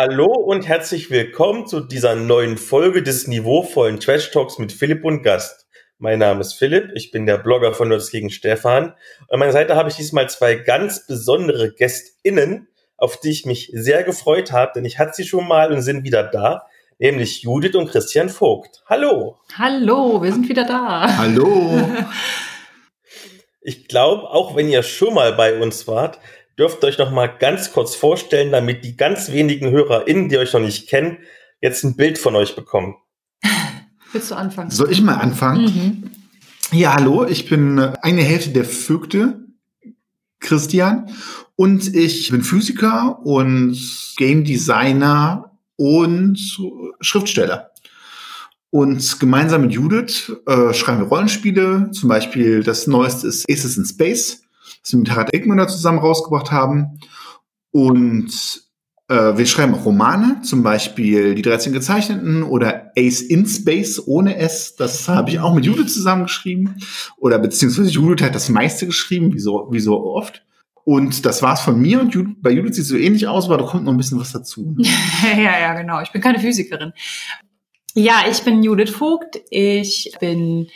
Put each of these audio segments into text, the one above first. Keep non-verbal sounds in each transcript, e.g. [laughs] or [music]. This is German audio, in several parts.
Hallo und herzlich willkommen zu dieser neuen Folge des niveauvollen Trash Talks mit Philipp und Gast. Mein Name ist Philipp, ich bin der Blogger von Nerds gegen Stefan. An meiner Seite habe ich diesmal zwei ganz besondere GästInnen, auf die ich mich sehr gefreut habe, denn ich hatte sie schon mal und sind wieder da, nämlich Judith und Christian Vogt. Hallo. Hallo, wir sind wieder da. Hallo. [laughs] ich glaube, auch wenn ihr schon mal bei uns wart, dürft ihr euch noch mal ganz kurz vorstellen, damit die ganz wenigen HörerInnen, die euch noch nicht kennen, jetzt ein Bild von euch bekommen. [laughs] Willst du anfangen? Soll ich mal anfangen? Mhm. Ja, hallo, ich bin äh, eine Hälfte der Vögte, Christian, und ich bin Physiker und Game Designer und Schriftsteller. Und gemeinsam mit Judith äh, schreiben wir Rollenspiele. Zum Beispiel das neueste ist Aces in Space, das wir mit Harald Eckmüller zusammen rausgebracht haben. Und äh, wir schreiben auch Romane, zum Beispiel Die 13 Gezeichneten oder Ace in Space ohne S. Das habe ich auch mit Judith zusammengeschrieben. Oder beziehungsweise Judith hat das meiste geschrieben, wie so, wie so oft. Und das war's von mir. Und Judith, bei Judith sieht es so ähnlich aus, aber da kommt noch ein bisschen was dazu. Ne? [laughs] ja, ja, genau. Ich bin keine Physikerin. Ja, ich bin Judith Vogt. Ich bin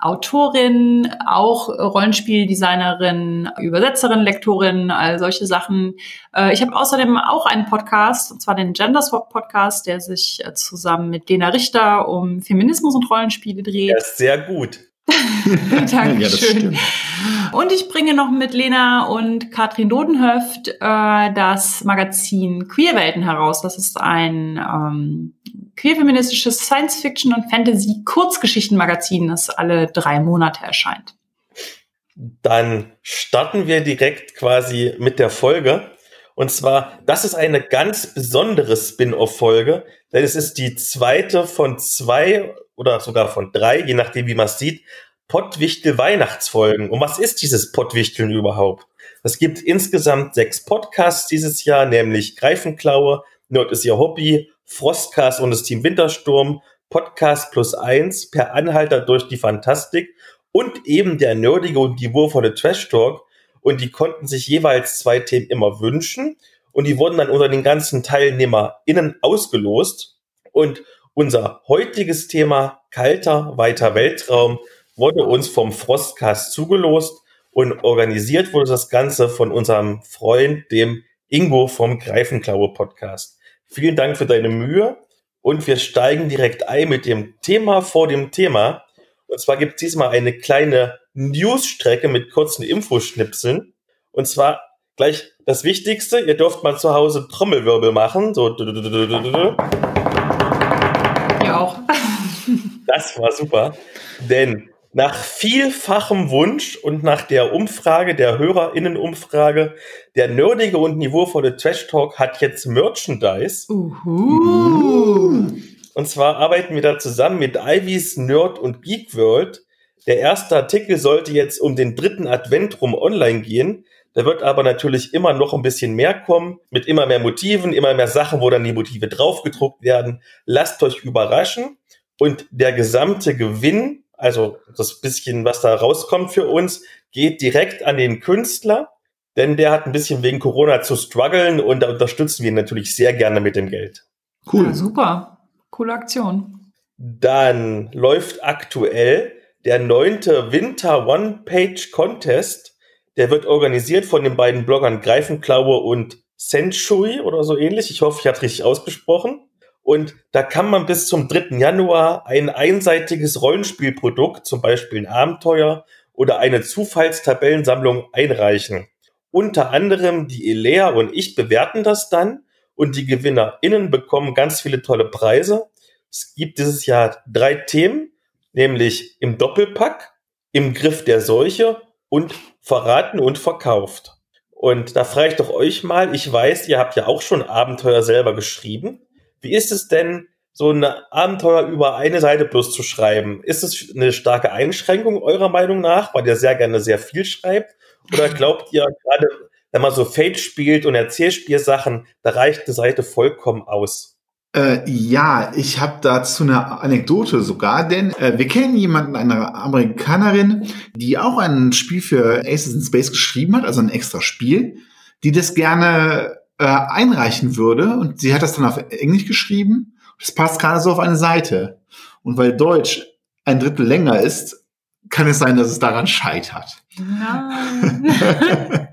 Autorin, auch Rollenspieldesignerin, Übersetzerin, Lektorin, all solche Sachen. Äh, ich habe außerdem auch einen Podcast, und zwar den Gender Swap Podcast, der sich äh, zusammen mit Lena Richter um Feminismus und Rollenspiele dreht. Ja, sehr gut. [laughs] Dankeschön. Ja, und ich bringe noch mit Lena und Katrin Dodenhöft äh, das Magazin Queerwelten heraus. Das ist ein ähm, queerfeministisches Science-Fiction- und Fantasy-Kurzgeschichten-Magazin, das alle drei Monate erscheint. Dann starten wir direkt quasi mit der Folge. Und zwar, das ist eine ganz besondere Spin-off-Folge, denn es ist die zweite von zwei oder sogar von drei, je nachdem, wie man es sieht, Pottwichtel-Weihnachtsfolgen. Und was ist dieses Pottwichteln überhaupt? Es gibt insgesamt sechs Podcasts dieses Jahr, nämlich Greifenklaue, Nerd ist ihr Hobby, Frostcast und das Team Wintersturm, Podcast plus eins, per Anhalter durch die Fantastik und eben der nerdige und die wurvolle Trash Talk. Und die konnten sich jeweils zwei Themen immer wünschen. Und die wurden dann unter den ganzen TeilnehmerInnen ausgelost. Und unser heutiges Thema, kalter, weiter Weltraum, wurde uns vom Frostcast zugelost und organisiert wurde das Ganze von unserem Freund, dem Ingo vom Greifenklaue Podcast. Vielen Dank für deine Mühe und wir steigen direkt ein mit dem Thema vor dem Thema. Und zwar gibt es diesmal eine kleine News-Strecke mit kurzen Infoschnipseln. Und zwar gleich das Wichtigste, ihr dürft mal zu Hause Trommelwirbel machen. So. Ja auch. Das war super. Denn nach vielfachem Wunsch und nach der Umfrage, der HörerInnen-Umfrage, der nerdige und niveauvolle Trash Talk hat jetzt Merchandise. Uhu. Und zwar arbeiten wir da zusammen mit Ivys Nerd und Geek World. Der erste Artikel sollte jetzt um den dritten Advent rum online gehen. Da wird aber natürlich immer noch ein bisschen mehr kommen, mit immer mehr Motiven, immer mehr Sachen, wo dann die Motive draufgedruckt werden. Lasst euch überraschen. Und der gesamte Gewinn also das bisschen, was da rauskommt für uns, geht direkt an den Künstler, denn der hat ein bisschen wegen Corona zu strugglen und da unterstützen wir ihn natürlich sehr gerne mit dem Geld. Cool. Ja, super. Coole Aktion. Dann läuft aktuell der neunte Winter One-Page Contest. Der wird organisiert von den beiden Bloggern Greifenklaue und Century oder so ähnlich. Ich hoffe, ich habe richtig ausgesprochen. Und da kann man bis zum 3. Januar ein einseitiges Rollenspielprodukt, zum Beispiel ein Abenteuer oder eine Zufallstabellensammlung einreichen. Unter anderem die Elea und ich bewerten das dann und die GewinnerInnen bekommen ganz viele tolle Preise. Es gibt dieses Jahr drei Themen, nämlich im Doppelpack, im Griff der Seuche und verraten und verkauft. Und da frage ich doch euch mal, ich weiß, ihr habt ja auch schon Abenteuer selber geschrieben. Wie ist es denn, so ein Abenteuer über eine Seite bloß zu schreiben? Ist es eine starke Einschränkung eurer Meinung nach, weil ihr sehr gerne sehr viel schreibt? Oder [laughs] glaubt ihr gerade, wenn man so Fate spielt und Erzählspielsachen, da reicht eine Seite vollkommen aus? Äh, ja, ich habe dazu eine Anekdote sogar, denn äh, wir kennen jemanden, eine Amerikanerin, die auch ein Spiel für Aces in Space geschrieben hat, also ein extra Spiel, die das gerne äh, einreichen würde. Und sie hat das dann auf Englisch geschrieben. Das passt gerade so auf eine Seite. Und weil Deutsch ein Drittel länger ist, kann es sein, dass es daran scheitert. Nein. [laughs]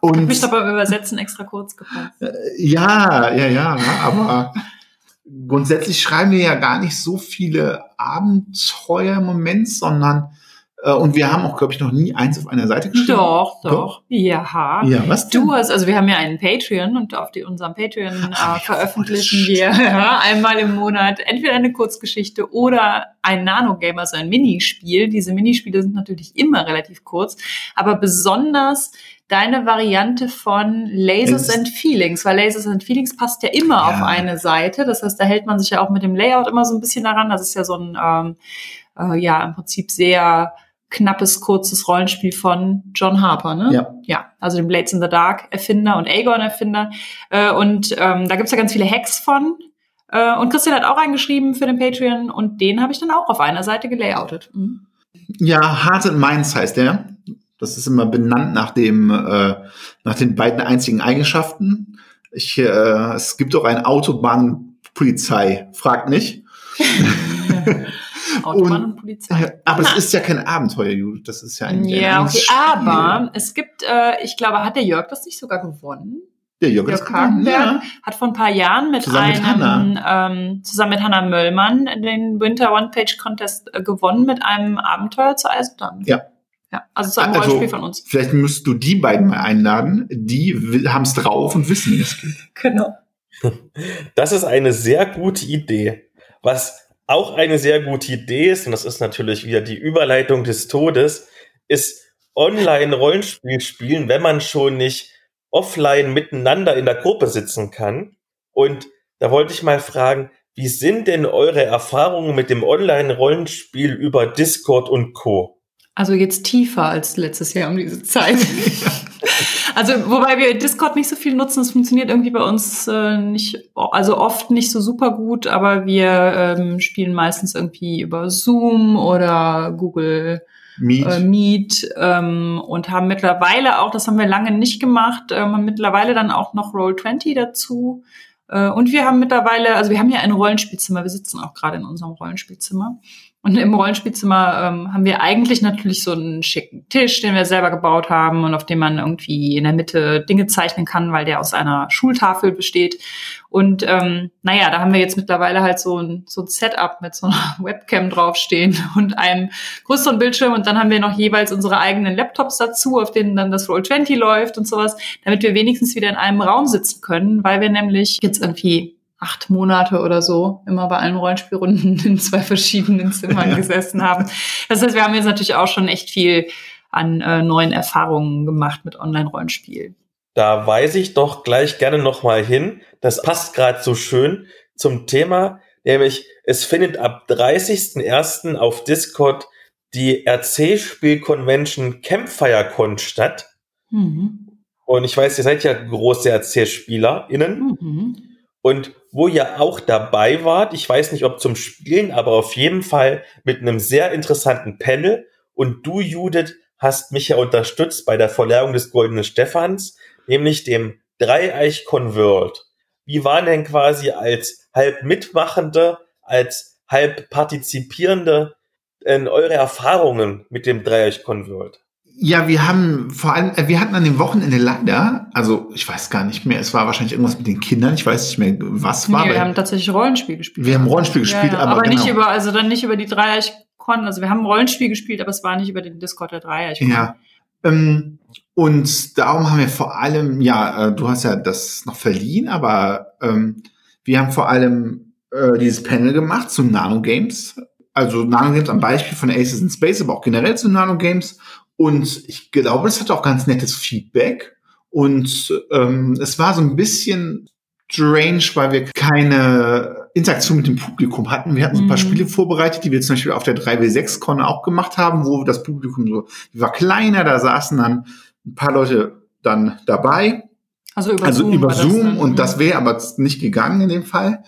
Und Hab mich doch beim Übersetzen extra kurz gepasst. ja, ja, ja, aber grundsätzlich schreiben wir ja gar nicht so viele Abenteuer im Moment, sondern äh, und wir haben auch, glaube ich, noch nie eins auf einer Seite geschrieben. Doch, doch. Doch? Ja. Ja, was denn? Du hast, also wir haben ja einen Patreon und auf die, unserem Patreon äh, Ach, ja, veröffentlichen wir [laughs] ja, einmal im Monat entweder eine Kurzgeschichte oder ein Nanogame, also ein Minispiel. Diese Minispiele sind natürlich immer relativ kurz, aber besonders deine Variante von Lasers and Feelings, weil Lasers and Feelings passt ja immer Ja. auf eine Seite. Das heißt, da hält man sich ja auch mit dem Layout immer so ein bisschen daran. Das ist ja so ein, ähm, äh, ja, im Prinzip sehr knappes, kurzes Rollenspiel von John Harper, ne? Ja. Ja, also dem Blades in the Dark Erfinder und Aegon Erfinder. Äh, und ähm, da gibt's ja ganz viele Hacks von. Äh, und Christian hat auch eingeschrieben für den Patreon und den habe ich dann auch auf einer Seite gelayoutet. Mhm. Ja, Heart and Minds heißt der. Das ist immer benannt nach dem, äh, nach den beiden einzigen Eigenschaften. Ich, äh, es gibt auch ein Autobahnpolizei, fragt nicht. [laughs] Autobahn und Polizei. Äh, Aber es ist ja kein Abenteuer, Judith. Das ist ja ein Ja, reines okay, Spiel. aber es gibt, äh, ich glaube, hat der Jörg das nicht sogar gewonnen? der Jörg, Jörg ist gegangen, ja. Hagenberg hat vor ein paar Jahren mit Zusammen mit einem, ähm, zusammen mit Hannah Möllmann den Winter One-Page-Contest äh, gewonnen mit einem Abenteuer zur Eisenbahn. Ja. Ja, also zu einem Also- Rollenspiel von uns. Vielleicht müsst du die beiden mal einladen. Die haben es drauf und wissen, wie es geht. Genau. [laughs] Das ist eine sehr gute Idee. Was auch eine sehr gute Idee ist, und das ist natürlich wieder die Überleitung des Todes, ist Online-Rollenspiel spielen, wenn man schon nicht offline miteinander in der Gruppe sitzen kann. Und da wollte ich mal fragen, wie sind denn eure Erfahrungen mit dem Online-Rollenspiel über Discord und Co? Also jetzt tiefer als letztes Jahr um diese Zeit. [laughs] also wobei wir Discord nicht so viel nutzen, es funktioniert irgendwie bei uns äh, nicht, also oft nicht so super gut, aber wir ähm, spielen meistens irgendwie über Zoom oder Google Meet. äh, Meet ähm, und haben mittlerweile auch, das haben wir lange nicht gemacht, haben mittlerweile dann auch noch Roll20 dazu. Äh, und wir haben mittlerweile, also wir haben ja ein Rollenspielzimmer, wir sitzen auch gerade in unserem Rollenspielzimmer. Und im Rollenspielzimmer ähm, haben wir eigentlich natürlich so einen schicken Tisch, den wir selber gebaut haben und auf dem man irgendwie in der Mitte Dinge zeichnen kann, weil der aus einer Schultafel besteht. Und ähm, naja, da haben wir jetzt mittlerweile halt so ein, so ein Setup mit so einer [laughs] Webcam draufstehen und einem größeren Bildschirm und dann haben wir noch jeweils unsere eigenen Laptops dazu, auf denen dann das Roll20 läuft und sowas, damit wir wenigstens wieder in einem Raum sitzen können, weil wir nämlich jetzt irgendwie acht Monate oder so immer bei allen Rollenspielrunden [laughs] in zwei verschiedenen Zimmern [laughs] Ja. gesessen haben. Das heißt, wir haben jetzt natürlich auch schon echt viel an äh, neuen Erfahrungen gemacht mit Online-Rollenspiel. Da weise ich doch gleich gerne nochmal hin. Das passt gerade so schön zum Thema, nämlich es findet ab 30.01. auf Discord die RC-Spiel-Convention CampfireCon statt. Mhm. Und ich weiß, ihr seid ja große RC-SpielerInnen. Mhm. Und wo ihr auch dabei wart, ich weiß nicht, ob zum Spielen, aber auf jeden Fall mit einem sehr interessanten Panel. Und du, Judith, hast mich ja unterstützt bei der Verleihung des Goldenen Stephans, nämlich dem Dreieich-Con World. Wie waren denn quasi als halb Mitmachende, als halb Partizipierende in eure Erfahrungen mit dem Dreieich-Con World? Ja, wir haben vor allem, äh, wir hatten an dem Wochenende leider, also ich weiß gar nicht mehr, es war wahrscheinlich irgendwas mit den Kindern, ich weiß nicht mehr, was war. Nee, wir haben tatsächlich Rollenspiel gespielt. wir haben Rollenspiel gespielt, ja, ja, aber, aber genau. nicht über, also dann nicht über die Dreieich-Con, also wir haben Rollenspiel gespielt, aber es war nicht über den Discord der Dreieich. Ja. Ähm, und darum haben wir vor allem, ja, äh, du hast ja das noch verliehen, aber ähm, wir haben vor allem äh, dieses Panel gemacht zu Nano-Games. Also Nano-Games am Beispiel von Aces in Space, aber auch generell zu Nano-Games. Und ich glaube, es hat auch ganz nettes Feedback. Und ähm, es war so ein bisschen strange, weil wir keine Interaktion mit dem Publikum hatten. Wir hatten so ein paar Mhm. Spiele vorbereitet, die wir zum Beispiel auf der 3W6-Con auch gemacht haben, wo das Publikum so die war kleiner, da saßen dann ein paar Leute dann dabei. Also über also Zoom. über war das Zoom dann. und Mhm. das wäre aber nicht gegangen in dem Fall.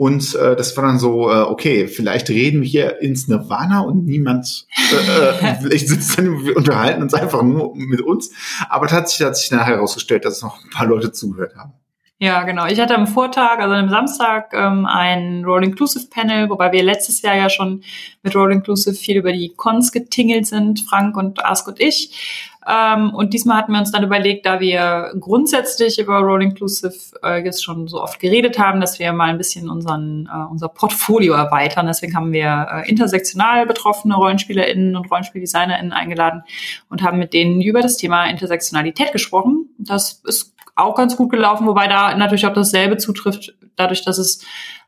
Und äh, das war dann so, äh, okay, vielleicht reden wir hier ins Nirvana und niemand, äh, äh, [laughs] vielleicht sitzt dann, wir unterhalten uns einfach nur mit uns. Aber tatsächlich hat sich nachher herausgestellt, dass noch ein paar Leute zugehört haben. Ja, genau. Ich hatte am Vortag, also am Samstag, ähm, ein Rolling Inclusive Panel, wobei wir letztes Jahr ja schon mit Rolling Inclusive viel über die Cons getingelt sind, Frank und Ask und ich. Ähm, und diesmal hatten wir uns dann überlegt, da wir grundsätzlich über Role Inclusive äh, jetzt schon so oft geredet haben, dass wir mal ein bisschen unseren, äh, unser Portfolio erweitern. Deswegen haben wir äh, intersektional betroffene RollenspielerInnen und RollenspieldesignerInnen eingeladen und haben mit denen über das Thema Intersektionalität gesprochen. Das ist auch ganz gut gelaufen, wobei da natürlich auch dasselbe zutrifft, dadurch, dass es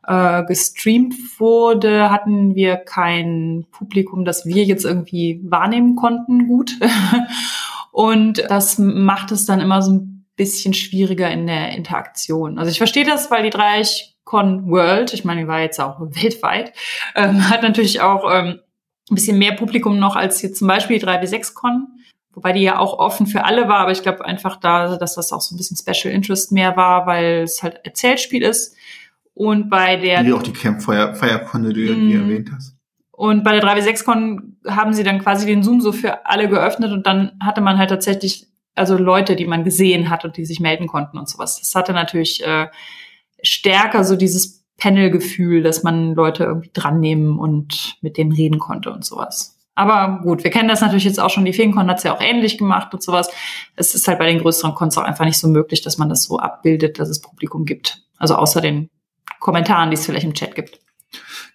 äh, gestreamt wurde, hatten wir kein Publikum, das wir jetzt irgendwie wahrnehmen konnten, gut. [laughs] Und das macht es dann immer so ein bisschen schwieriger in der Interaktion. Also ich verstehe das, weil die Dreieichkon World, ich meine, die war jetzt auch weltweit, ähm, hat natürlich auch ähm, ein bisschen mehr Publikum noch als jetzt zum Beispiel die 3W6-Con, wobei die ja auch offen für alle war, aber ich glaube einfach da, dass das auch so ein bisschen Special Interest mehr war, weil es halt Erzählspiel ist. Und bei der... Wie auch die Campfire Firecon, die du mm, erwähnt hast. Und bei der 3W6Con haben sie dann quasi den Zoom so für alle geöffnet und dann hatte man halt tatsächlich also Leute, die man gesehen hat und die sich melden konnten und sowas. Das hatte natürlich äh, stärker so dieses Panel-Gefühl, dass man Leute irgendwie dran nehmen und mit denen reden konnte und sowas. Aber gut, wir kennen das natürlich jetzt auch schon. Die Feencon hat es ja auch ähnlich gemacht und sowas. Es ist halt bei den größeren Cons auch einfach nicht so möglich, dass man das so abbildet, dass es Publikum gibt. Also außer den Kommentaren, die es vielleicht im Chat gibt.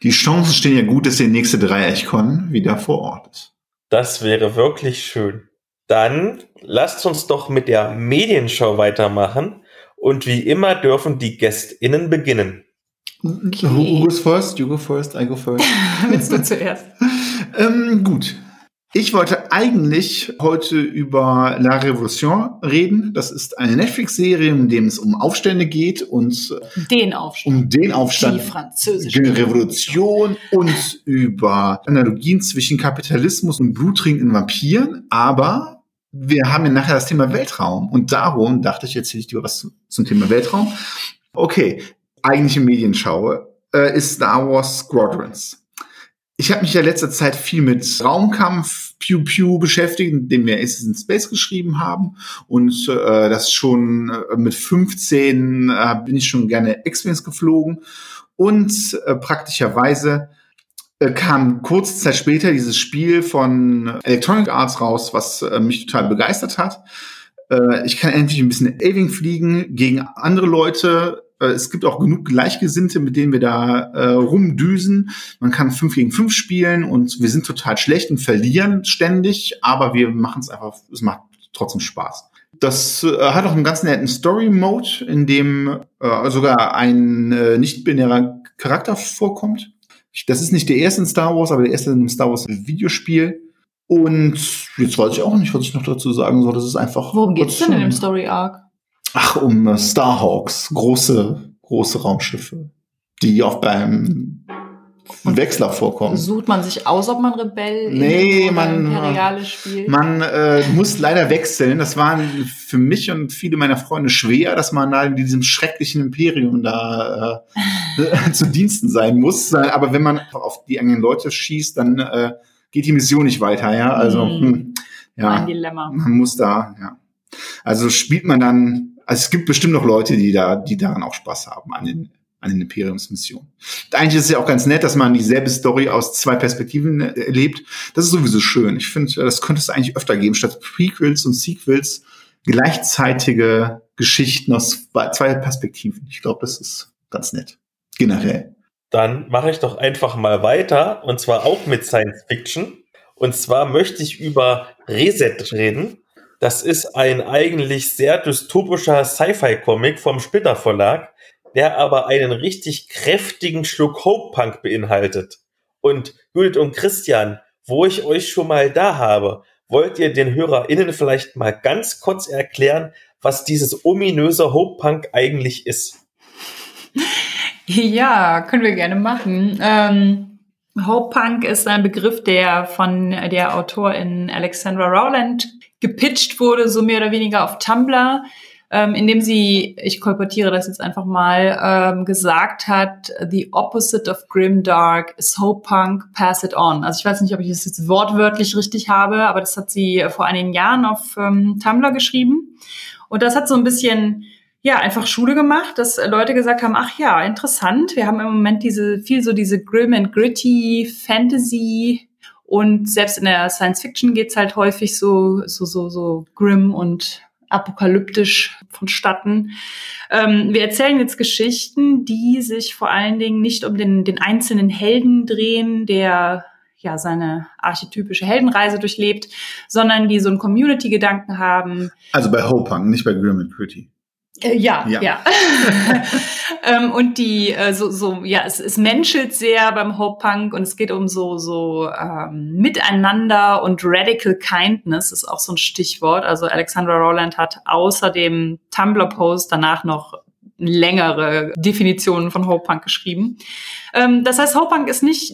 Die Chancen stehen ja gut, dass der nächste Dreieichkon wieder vor Ort ist. Das wäre wirklich schön. Dann lasst uns doch mit der Medienshow weitermachen. Und wie immer dürfen die GästInnen beginnen. Okay. Who goes first? You go first, I go first. [laughs] Willst du zuerst? Ähm, gut. Ich wollte eigentlich heute über La Révolution reden. Das ist eine Netflix-Serie, in dem es um Aufstände geht und den Aufstand. um den Aufstand, die französische Revolution und über Analogien zwischen Kapitalismus und bluttrinkenden Vampiren. Aber wir haben ja nachher das Thema Weltraum und darum dachte ich, erzähle ich dir was zum Thema Weltraum. Okay, eigentliche Medienschau äh, ist Star Wars Squadrons. Ich habe mich ja letzter Zeit viel mit Raumkampf, Pew Pew beschäftigt, indem wir Aces in Space geschrieben haben. Und äh, das schon äh, mit 15 äh, bin ich schon gerne X-Wings geflogen. Und äh, praktischerweise äh, kam kurze Zeit später dieses Spiel von Electronic Arts raus, was äh, mich total begeistert hat. Äh, ich kann endlich ein bisschen A-Wing fliegen gegen andere Leute es gibt auch genug Gleichgesinnte, mit denen wir da äh, rumdüsen. Man kann fünf gegen fünf spielen und wir sind total schlecht und verlieren ständig, aber wir machen es einfach, es macht trotzdem Spaß. Das äh, hat auch einen ganz netten Story-Mode, in dem äh, sogar ein äh, nicht-binärer Charakter vorkommt. Das ist nicht der erste in Star Wars, aber der erste in einem Star Wars Videospiel. Und jetzt weiß ich auch nicht, was ich noch dazu sagen soll. Das ist einfach. Worum geht's denn in dem Story Arc? Ach, um äh, Starhawks, große, große Raumschiffe, die auch beim Wechsler vorkommen. Sucht man sich aus, ob man Rebell nee, man, Imperiale spielt? Man äh, muss leider wechseln. Das war für mich und viele meiner Freunde schwer, dass man da in diesem schrecklichen Imperium da äh, [laughs] zu Diensten sein muss. Aber wenn man auf die eigenen Leute schießt, dann äh, geht die Mission nicht weiter. Ja, also hm. Hm, ja, ein Dilemma. Man muss da, ja. Also spielt man dann also es gibt bestimmt noch Leute, die da, die daran auch Spaß haben an den, an den Imperiumsmissionen. Eigentlich ist es ja auch ganz nett, dass man dieselbe Story aus zwei Perspektiven erlebt. Das ist sowieso schön. Ich finde, das könnte es eigentlich öfter geben, statt Prequels und Sequels gleichzeitige Geschichten aus zwei Perspektiven. Ich glaube, das ist ganz nett. Generell. Dann mache ich doch einfach mal weiter und zwar auch mit Science Fiction. Und zwar möchte ich über Reset reden. Das ist ein eigentlich sehr dystopischer Sci-Fi-Comic vom Splitter Verlag, der aber einen richtig kräftigen Schluck Hope Punk beinhaltet. Und Judith und Christian, wo ich euch schon mal da habe, wollt ihr den HörerInnen vielleicht mal ganz kurz erklären, was dieses ominöse Hope Punk eigentlich ist? [laughs] Ja, können wir gerne machen. Ähm, Hope Punk ist ein Begriff, der von der Autorin Alexandra Rowland gepitcht wurde, so mehr oder weniger auf Tumblr. ähm, in dem sie, ich kolportiere das jetzt einfach mal, ähm, gesagt hat, the opposite of grimdark is hope punk, pass it on. Also ich weiß nicht, ob ich das jetzt wortwörtlich richtig habe, aber das hat sie vor einigen Jahren auf ähm, Tumblr geschrieben. Und das hat so ein bisschen ja, einfach Schule gemacht, dass Leute gesagt haben, ach ja, interessant, wir haben im Moment diese, viel so diese grim and gritty Fantasy und selbst in der Science Fiction geht's halt häufig so, so, so, so grim und apokalyptisch vonstatten. Ähm, wir erzählen jetzt Geschichten, die sich vor allen Dingen nicht um den, den einzelnen Helden drehen, der ja seine archetypische Heldenreise durchlebt, sondern die so einen Community-Gedanken haben. Also bei Hopang, nicht bei Grim and Gritty. Äh, ja, ja. ja. [laughs] ähm, und die, äh, so, so, ja, es, es menschelt sehr beim Hope Punk und es geht um so, so ähm, Miteinander und Radical Kindness ist auch so ein Stichwort. Also Alexandra Rowland hat außer dem Tumblr-Post danach noch längere Definitionen von Hope Punk geschrieben. Ähm, das heißt, Hope Punk ist nicht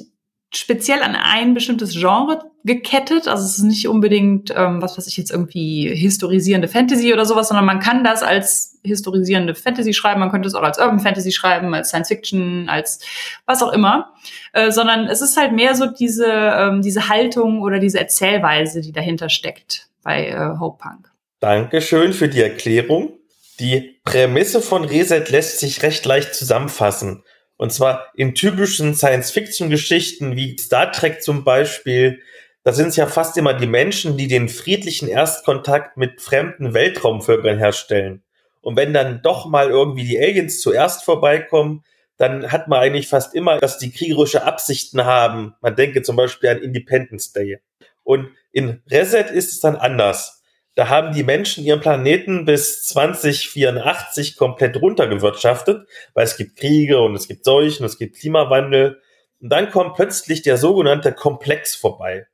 speziell an ein bestimmtes Genre gekettet. Also es ist nicht unbedingt, ähm, was weiß ich jetzt irgendwie historisierende Fantasy oder sowas, sondern man kann das als historisierende Fantasy schreiben, man könnte es auch als Urban Fantasy schreiben, als Science Fiction, als was auch immer. Äh, sondern es ist halt mehr so diese, ähm, diese Haltung oder diese Erzählweise, die dahinter steckt bei äh, Hope Punk. Dankeschön für die Erklärung. Die Prämisse von Reset lässt sich recht leicht zusammenfassen. Und zwar in typischen Science-Fiction-Geschichten wie Star Trek zum Beispiel. Da sind es ja fast immer die Menschen, die den friedlichen Erstkontakt mit fremden Weltraumvölkern herstellen. Und wenn dann doch mal irgendwie die Aliens zuerst vorbeikommen, dann hat man eigentlich fast immer, dass die kriegerische Absichten haben. Man denke zum Beispiel an Independence Day. Und in Reset ist es dann anders. Da haben die Menschen ihren Planeten bis 2084 komplett runtergewirtschaftet, weil es gibt Kriege und es gibt Seuchen, es gibt Klimawandel. Und dann kommt plötzlich der sogenannte Komplex vorbei.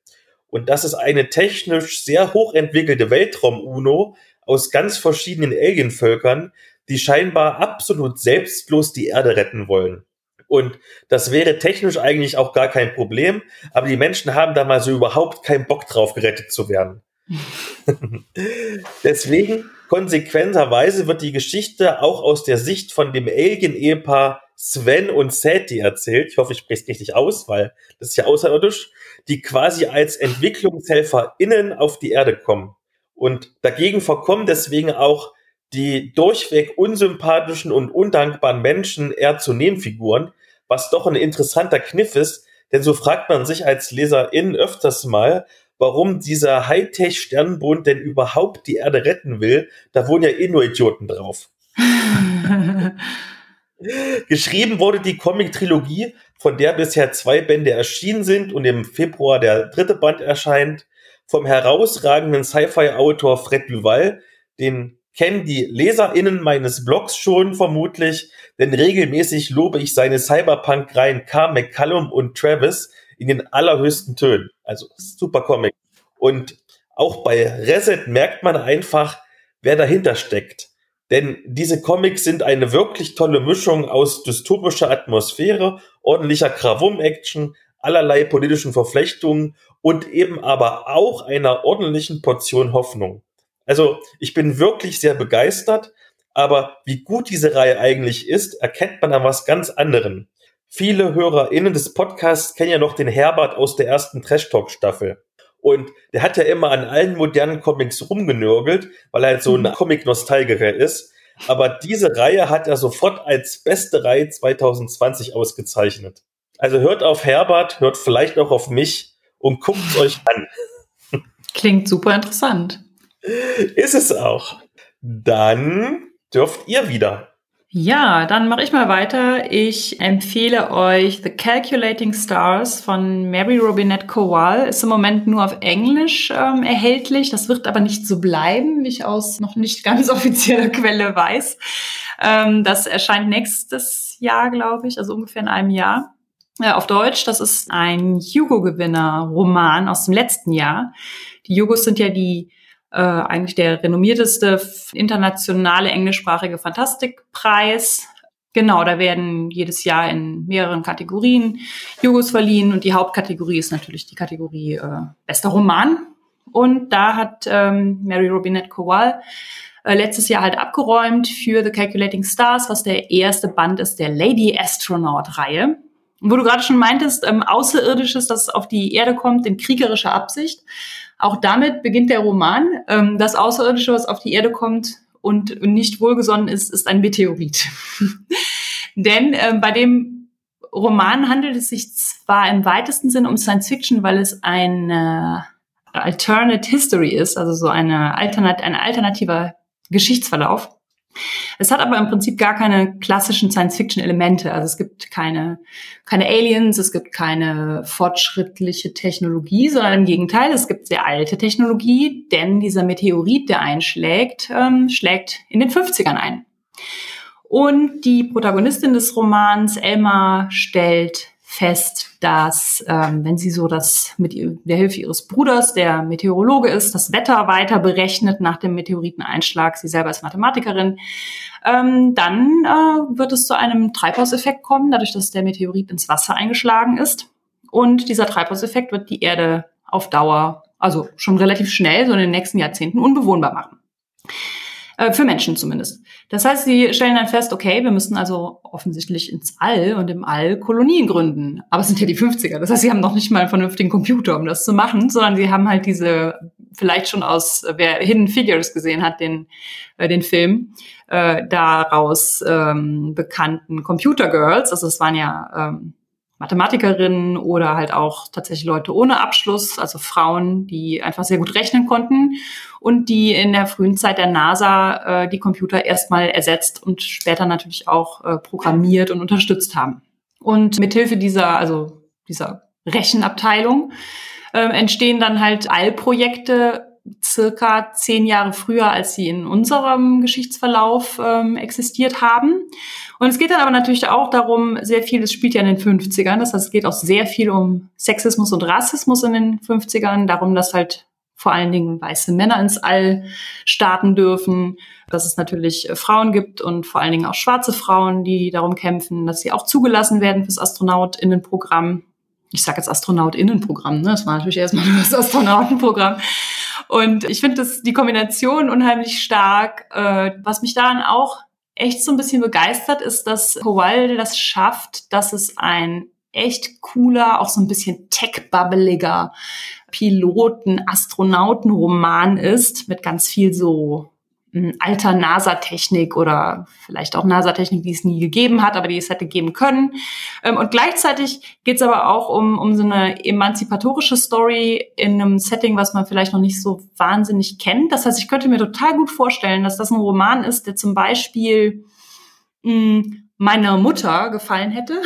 Und das ist eine technisch sehr hochentwickelte Weltraum-UNO aus ganz verschiedenen Alienvölkern, die scheinbar absolut selbstlos die Erde retten wollen. Und das wäre technisch eigentlich auch gar kein Problem, aber die Menschen haben da mal so überhaupt keinen Bock drauf, gerettet zu werden. [laughs] Deswegen, konsequenterweise wird die Geschichte auch aus der Sicht von dem Alien-Ehepaar Sven und Seti erzählt. Ich hoffe, ich spreche es richtig aus, weil das ist ja außerirdisch, die quasi als EntwicklungshelferInnen auf die Erde kommen. Und dagegen verkommen deswegen auch die durchweg unsympathischen und undankbaren Menschen eher zu Nebenfiguren, was doch ein interessanter Kniff ist, denn so fragt man sich als Leserin öfters mal, warum dieser Hightech-Sternbund denn überhaupt die Erde retten will. Da wohnen ja eh nur Idioten drauf. [laughs] Geschrieben wurde die Comic-Trilogie, von der bisher zwei Bände erschienen sind und im Februar der dritte Band erscheint, vom herausragenden Sci-Fi-Autor Fred Duval, den kennen die LeserInnen meines Blogs schon vermutlich, denn regelmäßig lobe ich seine Cyberpunk-Reihen K. McCallum und Travis, in den allerhöchsten Tönen. Also super Comic. Und auch bei Reset merkt man einfach, wer dahinter steckt. Denn diese Comics sind eine wirklich tolle Mischung aus dystopischer Atmosphäre, ordentlicher Krawum-Action, allerlei politischen Verflechtungen und eben aber auch einer ordentlichen Portion Hoffnung. Also ich bin wirklich sehr begeistert, aber wie gut diese Reihe eigentlich ist, erkennt man an was ganz anderem. Viele HörerInnen des Podcasts kennen ja noch den Herbert aus der ersten Trash Talk Staffel. Und der hat ja immer an allen modernen Comics rumgenörgelt, weil er halt so ein mhm. Comic-Nostalgiker ist. Aber diese Reihe hat er sofort als beste Reihe 2020 ausgezeichnet. Also hört auf Herbert, hört vielleicht auch auf mich und guckt es euch an. [laughs] Klingt super interessant. Ist es auch. Dann dürft ihr wieder. Ja, dann mache ich mal weiter. Ich empfehle euch The Calculating Stars von Mary Robinette Kowal. Ist im Moment nur auf Englisch ähm, erhältlich. Das wird aber nicht so bleiben, wie ich aus noch nicht ganz [laughs] offizieller Quelle weiß. Ähm, das erscheint nächstes Jahr, glaube ich, also ungefähr in einem Jahr. Äh, auf Deutsch, das ist ein Hugo-Gewinner-Roman aus dem letzten Jahr. Die Hugos sind ja die äh, eigentlich der renommierteste internationale englischsprachige Fantastikpreis. Genau, da werden jedes Jahr in mehreren Kategorien Jugos verliehen und die Hauptkategorie ist natürlich die Kategorie äh, bester Roman. Und da hat ähm, Mary Robinette Kowal äh, letztes Jahr halt abgeräumt für The Calculating Stars, was der erste Band ist der Lady Astronaut-Reihe. Wo du gerade schon meintest, ähm, Außerirdisches, das auf die Erde kommt, in kriegerischer Absicht. Auch damit beginnt der Roman. Ähm, das Außerirdische, was auf die Erde kommt und nicht wohlgesonnen ist, ist ein Meteorit. [laughs] Denn ähm, bei dem Roman handelt es sich zwar im weitesten Sinne um Science Fiction, weil es eine Alternate History ist, also so eine, Alternat ein alternativer Geschichtsverlauf. Es hat aber im Prinzip gar keine klassischen Science-Fiction-Elemente. Also es gibt keine, keine Aliens, es gibt keine fortschrittliche Technologie, sondern im Gegenteil, es gibt sehr alte Technologie, denn dieser Meteorit, der einschlägt, ähm, schlägt in den 50ern ein. Und die Protagonistin des Romans, Elma, stellt fest, dass ähm, wenn sie so das mit der Hilfe ihres Bruders, der Meteorologe ist, das Wetter weiter berechnet nach dem Meteoriteneinschlag, sie selber ist Mathematikerin, ähm, dann äh, wird es zu einem Treibhauseffekt kommen, dadurch, dass der Meteorit ins Wasser eingeschlagen ist. Und dieser Treibhauseffekt wird die Erde auf Dauer, also schon relativ schnell, so in den nächsten Jahrzehnten unbewohnbar machen. Äh, für Menschen zumindest. Das heißt, sie stellen dann fest, okay, wir müssen also offensichtlich ins All und im All Kolonien gründen. Aber es sind ja die 50er. Das heißt, sie haben noch nicht mal einen vernünftigen Computer, um das zu machen, sondern sie haben halt diese, vielleicht schon aus, wer Hidden Figures gesehen hat, den, äh, den Film, äh, daraus ähm, bekannten Computer Girls. Also es waren ja ähm, Mathematikerinnen oder halt auch tatsächlich Leute ohne Abschluss, also Frauen, die einfach sehr gut rechnen konnten und die in der frühen Zeit der NASA äh, die Computer erstmal ersetzt und später natürlich auch äh, programmiert und unterstützt haben. Und mithilfe dieser, also dieser Rechenabteilung äh, entstehen dann halt Allprojekte circa zehn Jahre früher, als sie in unserem Geschichtsverlauf ähm, existiert haben. Und es geht dann aber natürlich auch darum, sehr viel, es spielt ja in den 50ern, das heißt, es geht auch sehr viel um Sexismus und Rassismus in den 50ern, darum, dass halt vor allen Dingen weiße Männer ins All starten dürfen, dass es natürlich äh, Frauen gibt und vor allen Dingen auch schwarze Frauen, die darum kämpfen, dass sie auch zugelassen werden fürs Astronautinnenprogramm. Ich sage jetzt Astronautinnenprogramm, ne? Das war natürlich erstmal nur das Astronautenprogramm. Und ich finde die Kombination unheimlich stark. Äh, was mich daran auch echt so ein bisschen begeistert ist, dass Kowal das schafft, dass es ein echt cooler, auch so ein bisschen tech-bubbeliger Piloten, Astronauten-Roman ist, mit ganz viel so alter NASA-Technik oder vielleicht auch NASA-Technik, die es nie gegeben hat, aber die es hätte geben können. Ähm, und gleichzeitig geht es aber auch um, um so eine emanzipatorische Story in einem Setting, was man vielleicht noch nicht so wahnsinnig kennt. Das heißt, ich könnte mir total gut vorstellen, dass das ein Roman ist, der zum Beispiel mh, meiner Mutter gefallen hätte,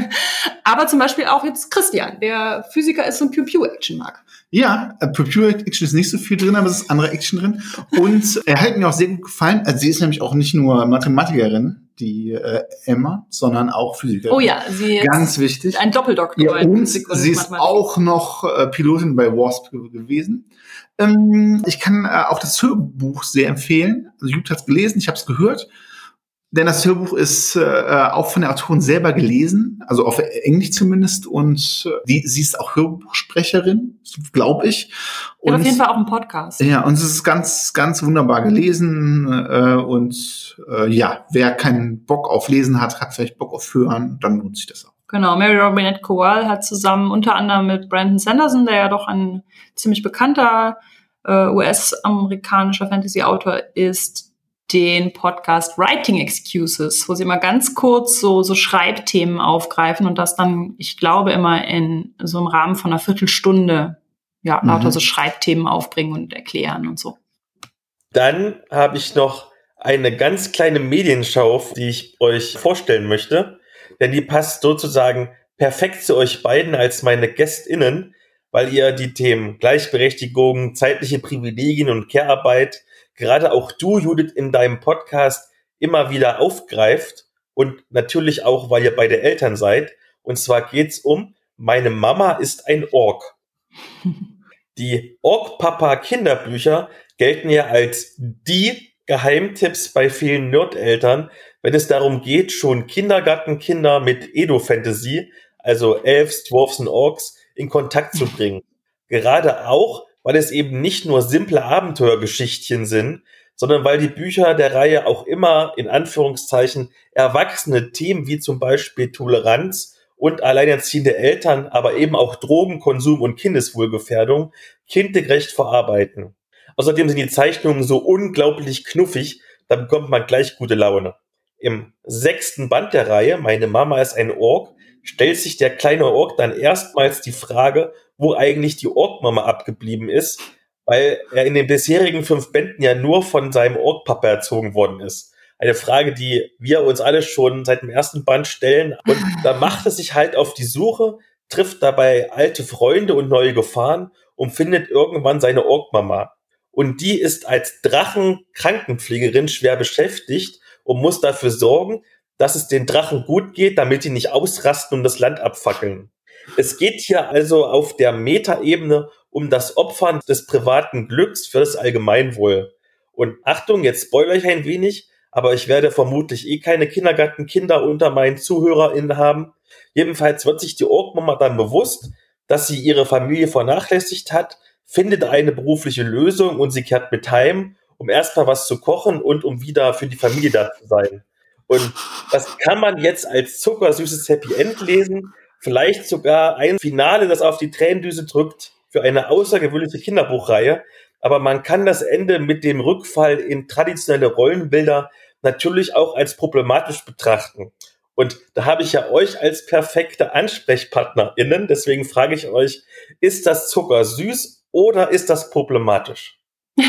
[laughs] aber zum Beispiel auch jetzt Christian, der Physiker ist und Pew-Pew-Action mag. Ja, äh, Pure Action ist nicht so viel drin, aber es ist andere Action drin. Und er hat mir auch sehr gut gefallen. Also sie ist nämlich auch nicht nur Mathematikerin, die äh, Emma, sondern auch Physikerin. Oh ja, sie ist ganz wichtig. Ein Doppeldoktor. Ja, und sie ist auch noch äh, Pilotin bei Wasp gewesen. Ähm, ich kann äh, auch das Hörbuch sehr empfehlen. Also Jutta hat es gelesen, ich habe es gehört. Denn das Hörbuch ist äh, auch von der Autorin selber gelesen, also auf Englisch zumindest. Und äh, die, sie ist auch Hörbuchsprecherin, glaube ich. Und ja, auf jeden Fall auch ein Podcast. Ja, und es ist ganz, ganz wunderbar gelesen. Äh, und äh, ja, wer keinen Bock auf Lesen hat, hat vielleicht Bock auf Hören, dann lohnt sich das auch. Genau, Mary Robinette Kowal hat zusammen unter anderem mit Brandon Sanderson, der ja doch ein ziemlich bekannter äh, US-amerikanischer Fantasy-Autor ist, den Podcast Writing Excuses, wo sie mal ganz kurz so, so Schreibthemen aufgreifen und das dann, ich glaube, immer in so einem Rahmen von einer Viertelstunde, ja, lauter mhm. so Schreibthemen aufbringen und erklären und so. Dann habe ich noch eine ganz kleine Medienschau, die ich euch vorstellen möchte, denn die passt sozusagen perfekt zu euch beiden als meine GästInnen, weil ihr die Themen Gleichberechtigung, zeitliche Privilegien und Care-Arbeit gerade auch du, Judith, in deinem Podcast immer wieder aufgreift und natürlich auch, weil ihr beide Eltern seid. Und zwar geht's um Meine Mama ist ein Ork. [laughs] Die Ork-Papa Kinderbücher gelten ja als die Geheimtipps bei vielen Nerd-Eltern, wenn es darum geht, schon Kindergartenkinder mit Edo-Fantasy, also Elves, Dwarfs und Orks, in Kontakt zu bringen. Gerade auch, weil es eben nicht nur simple Abenteuergeschichtchen sind, sondern weil die Bücher der Reihe auch immer in Anführungszeichen erwachsene Themen wie zum Beispiel Toleranz und alleinerziehende Eltern, aber eben auch Drogenkonsum und Kindeswohlgefährdung kindgerecht verarbeiten. Außerdem sind die Zeichnungen so unglaublich knuffig, da bekommt man gleich gute Laune. Im sechsten Band der Reihe, Meine Mama ist ein Ork, stellt sich der kleine Ork dann erstmals die Frage, wo eigentlich die Orkmama abgeblieben ist, weil er in den bisherigen fünf Bänden ja nur von seinem Orkpapa erzogen worden ist eine Frage, die wir uns alle schon seit dem ersten Band stellen. Und [laughs] da macht es sich halt auf die Suche, trifft dabei alte Freunde und neue Gefahren und findet irgendwann seine Orkmama. Und die ist als Drachenkrankenpflegerin schwer beschäftigt und muss dafür sorgen, dass es den Drachen gut geht, damit die nicht ausrasten und das Land abfackeln. Es geht hier also auf der Metaebene um das Opfern des privaten Glücks für das Allgemeinwohl. Und Achtung, jetzt spoilere ich ein wenig, aber ich werde vermutlich eh keine Kindergartenkinder unter meinen ZuhörerInnen haben. Jedenfalls wird sich die Orkmama dann bewusst, dass sie ihre Familie vernachlässigt hat, findet eine berufliche Lösung und sie kehrt mit heim, um erstmal was zu kochen und um wieder für die Familie da zu sein. Und das kann man jetzt als zuckersüßes Happy End lesen, vielleicht sogar ein Finale, das auf die Tränendüse drückt für eine außergewöhnliche Kinderbuchreihe, aber man kann das Ende mit dem Rückfall in traditionelle Rollenbilder natürlich auch als problematisch betrachten. Und da habe ich ja euch als perfekte AnsprechpartnerInnen, deswegen frage ich euch, ist das Zucker süß oder ist das problematisch? [laughs]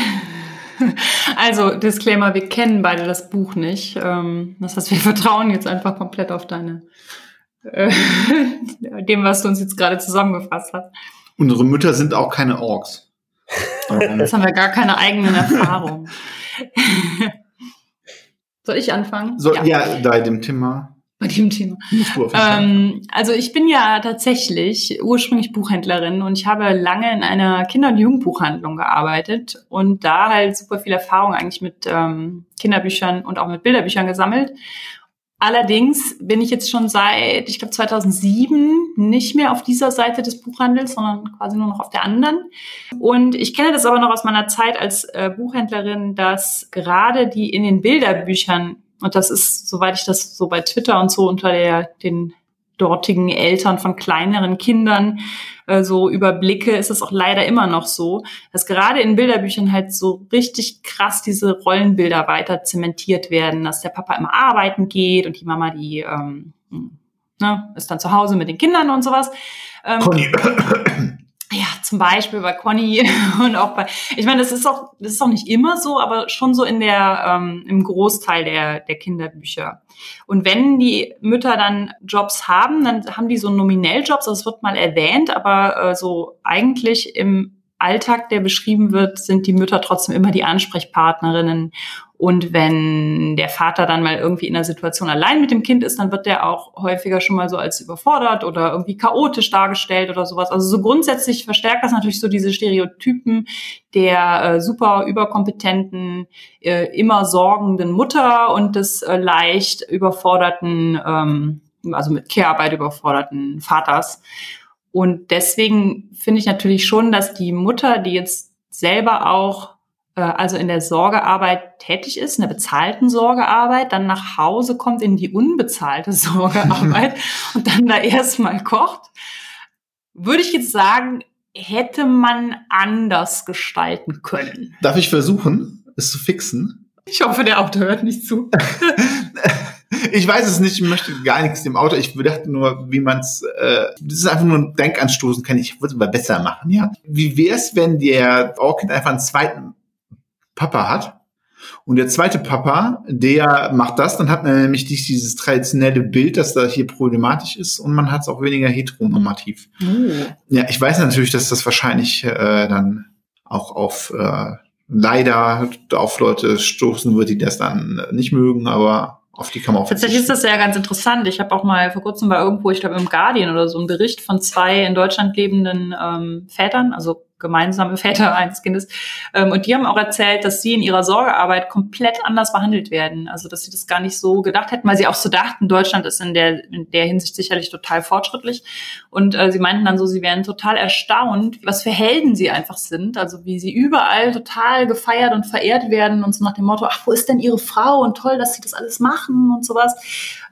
Also, Disclaimer, wir kennen beide das Buch nicht. Ähm, das heißt, wir vertrauen jetzt einfach komplett auf deine, äh, [laughs] dem, was du uns jetzt gerade zusammengefasst hast. Unsere Mütter sind auch keine Orks. [laughs] Das haben wir gar keine eigenen Erfahrungen. [laughs] Soll ich anfangen? So, ja. ja, bei dem Thema. Bei dem Thema. Ähm, also ich bin ja tatsächlich ursprünglich Buchhändlerin und ich habe lange in einer Kinder- und Jugendbuchhandlung gearbeitet und da halt super viel Erfahrung eigentlich mit ähm, Kinderbüchern und auch mit Bilderbüchern gesammelt Allerdings bin ich jetzt schon seit, ich glaube 2007 nicht mehr auf dieser Seite des Buchhandels, sondern quasi nur noch auf der anderen. Und ich kenne das aber noch aus meiner Zeit als äh, Buchhändlerin, dass gerade die in den Bilderbüchern, und das ist, soweit ich das so bei Twitter und so unter der, den dortigen Eltern von kleineren Kindern äh, so überblicke, ist es auch leider immer noch so, dass gerade in Bilderbüchern halt so richtig krass diese Rollenbilder weiter zementiert werden, dass der Papa immer arbeiten geht und die Mama, die ähm, ne, ist dann zu Hause mit den Kindern und sowas. Ähm, ja, zum Beispiel bei Conny [laughs] und auch bei, ich meine, das ist auch, das ist auch nicht immer so, aber schon so in der, ähm, im Großteil der, der Kinderbücher. Und wenn die Mütter dann Jobs haben, dann haben die so Nominelljobs, das wird mal erwähnt, aber äh, so eigentlich im Alltag, der beschrieben wird, sind die Mütter trotzdem immer die Ansprechpartnerinnen. Und wenn der Vater dann mal irgendwie in einer Situation allein mit dem Kind ist, dann wird der auch häufiger schon mal so als überfordert oder irgendwie chaotisch dargestellt oder sowas. Also so grundsätzlich verstärkt das natürlich so diese Stereotypen der äh, super überkompetenten, äh, immer sorgenden Mutter und des äh, leicht überforderten, ähm, also mit Care-Arbeit überforderten Vaters. Und deswegen finde ich natürlich schon, dass die Mutter, die jetzt selber auch also in der Sorgearbeit tätig ist, in der bezahlten Sorgearbeit, dann nach Hause kommt in die unbezahlte [laughs] Sorgearbeit [laughs] und dann da erstmal kocht, würde ich jetzt sagen, hätte man anders gestalten können. Darf ich versuchen, es zu fixen? Ich hoffe, der Autor hört nicht zu. [laughs] ich weiß es nicht, ich möchte gar nichts dem Auto. Ich dachte nur, wie man es, äh, das ist einfach nur ein Denkanstoßen kann. Ich würde es aber besser machen, ja. Wie wär's, wenn der Orchid einfach einen zweiten Papa hat? Und der zweite Papa, der macht das, dann hat man nämlich dieses traditionelle Bild, das da hier problematisch ist und man hat es auch weniger heteronormativ. Oh. Ja, ich weiß natürlich, dass das wahrscheinlich äh, dann auch auf äh, leider auf Leute stoßen wird, die das dann nicht mögen, aber auf die kann man auch Tatsächlich ist das ja ganz interessant. Ich habe auch mal vor kurzem bei irgendwo, ich glaube im Guardian oder so, einen Bericht von zwei in Deutschland lebenden ähm, Vätern, also gemeinsame Väter eines Kindes. Ähm, und die haben auch erzählt, dass sie in ihrer Sorgearbeit komplett anders behandelt werden. Also dass sie das gar nicht so gedacht hätten, weil sie auch so dachten, Deutschland ist in der, in der Hinsicht sicherlich total fortschrittlich. Und äh, sie meinten dann so, sie wären total erstaunt, was für Helden sie einfach sind. Also wie sie überall total gefeiert und verehrt werden und so nach dem Motto, ach, wo ist denn ihre Frau? Und toll, dass sie das alles machen und sowas.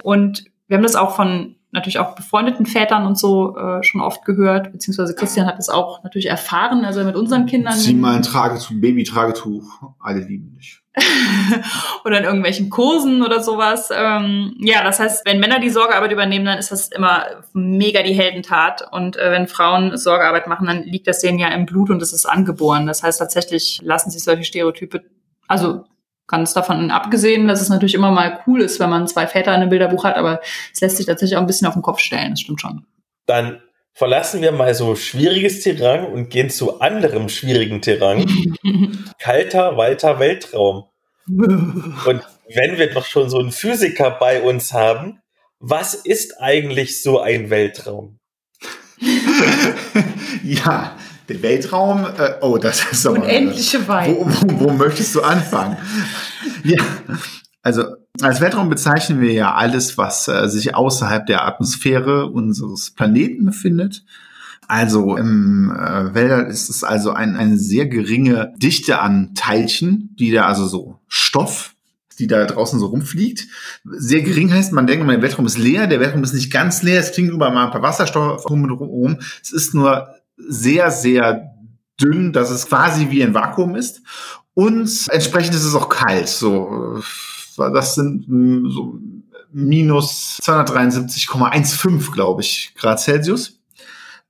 Und wir haben das auch von natürlich auch befreundeten Vätern und so äh, schon oft gehört, beziehungsweise Christian hat es auch natürlich erfahren, also mit unseren Kindern. Sieh mal ein Tragetuch, Baby-Tragetuch, alle lieben dich. [laughs] oder in irgendwelchen Kursen oder sowas. Ähm, ja, das heißt, wenn Männer die Sorgearbeit übernehmen, dann ist das immer mega die Heldentat. Und äh, wenn Frauen Sorgearbeit machen, dann liegt das denen ja im Blut und es ist angeboren. Das heißt, tatsächlich lassen sich solche Stereotype, also Ganz davon abgesehen, dass es natürlich immer mal cool ist, wenn man zwei Väter in einem Bilderbuch hat, aber es lässt sich tatsächlich auch ein bisschen auf den Kopf stellen, das stimmt schon. Dann verlassen wir mal so schwieriges Terrain und gehen zu anderem schwierigen Terrain. [laughs] Kalter, weiter Weltraum. [laughs] Und wenn wir doch schon so einen Physiker bei uns haben, was ist eigentlich so ein Weltraum? [laughs] ja, der Weltraum, äh, oh, das ist aber. Unendliche Weite. Wo, wo, wo möchtest du anfangen? ja, also als Weltraum bezeichnen wir ja alles, was äh, sich außerhalb der Atmosphäre unseres Planeten befindet. Also im äh, Wälder ist es also ein, eine sehr geringe Dichte an Teilchen, die da also so Stoff, die da draußen so rumfliegt. Sehr gering heißt, man denkt, der Weltraum ist leer, der Weltraum ist nicht ganz leer, es klingt überall mal ein paar Wasserstoff rum. Es ist nur sehr, sehr dünn, dass es quasi wie ein Vakuum ist. Und entsprechend ist es auch kalt. So, äh, das sind hm, so minus 273,15, glaube ich, Grad Celsius.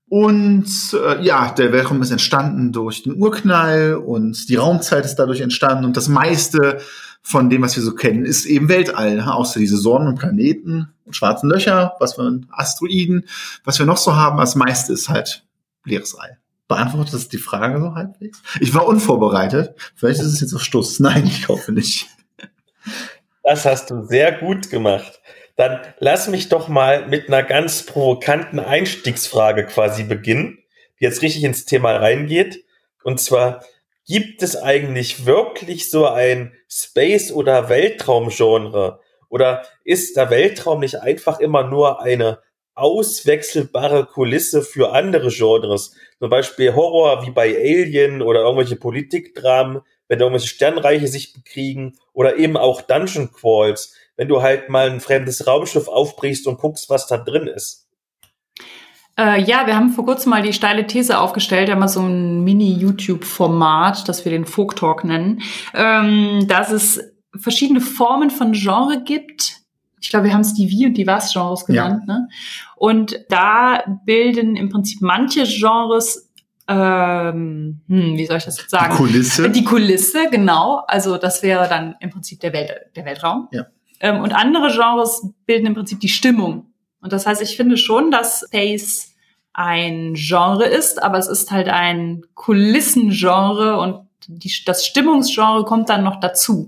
Und äh, ja, der Weltraum ist entstanden durch den Urknall und die Raumzeit ist dadurch entstanden und das meiste von dem, was wir so kennen, ist eben Weltall, ne? außer diese Sonnen und Planeten und schwarzen Löcher, was wir Asteroiden, was wir noch so haben, das meiste ist halt leeres Ei. Beantwortet das die Frage so halbwegs? Ich war unvorbereitet. Vielleicht ist es jetzt auf Stuss. Nein, ich hoffe nicht. Das hast du sehr gut gemacht. Dann lass mich doch mal mit einer ganz provokanten Einstiegsfrage quasi beginnen, die jetzt richtig ins Thema reingeht. Und zwar, gibt es eigentlich wirklich so ein Space- oder Weltraumgenre? Oder ist der Weltraum nicht einfach immer nur eine auswechselbare Kulisse für andere Genres. Zum Beispiel Horror wie bei Alien oder irgendwelche Politikdramen, wenn irgendwelche Sternreiche sich bekriegen oder eben auch Dungeon Crawls, wenn du halt mal ein fremdes Raumschiff aufbrichst und guckst, was da drin ist. Äh, ja, wir haben vor kurzem mal die steile These aufgestellt, wir haben mal so ein Mini-YouTube-Format, das wir den Folk Talk nennen, ähm, dass es verschiedene Formen von Genre gibt, ich glaube, wir haben es die Wie- und die Was-Genres genannt. Ja. Ne? Und da bilden im Prinzip manche Genres, ähm, hm, wie soll ich das jetzt sagen? Die Kulisse. Die Kulisse, genau. Also das wäre dann im Prinzip der, Welt, der Weltraum. Ja. Ähm, und andere Genres bilden im Prinzip die Stimmung. Und das heißt, ich finde schon, dass Space ein Genre ist, aber es ist halt ein Kulissengenre und die, das Stimmungsgenre kommt dann noch dazu.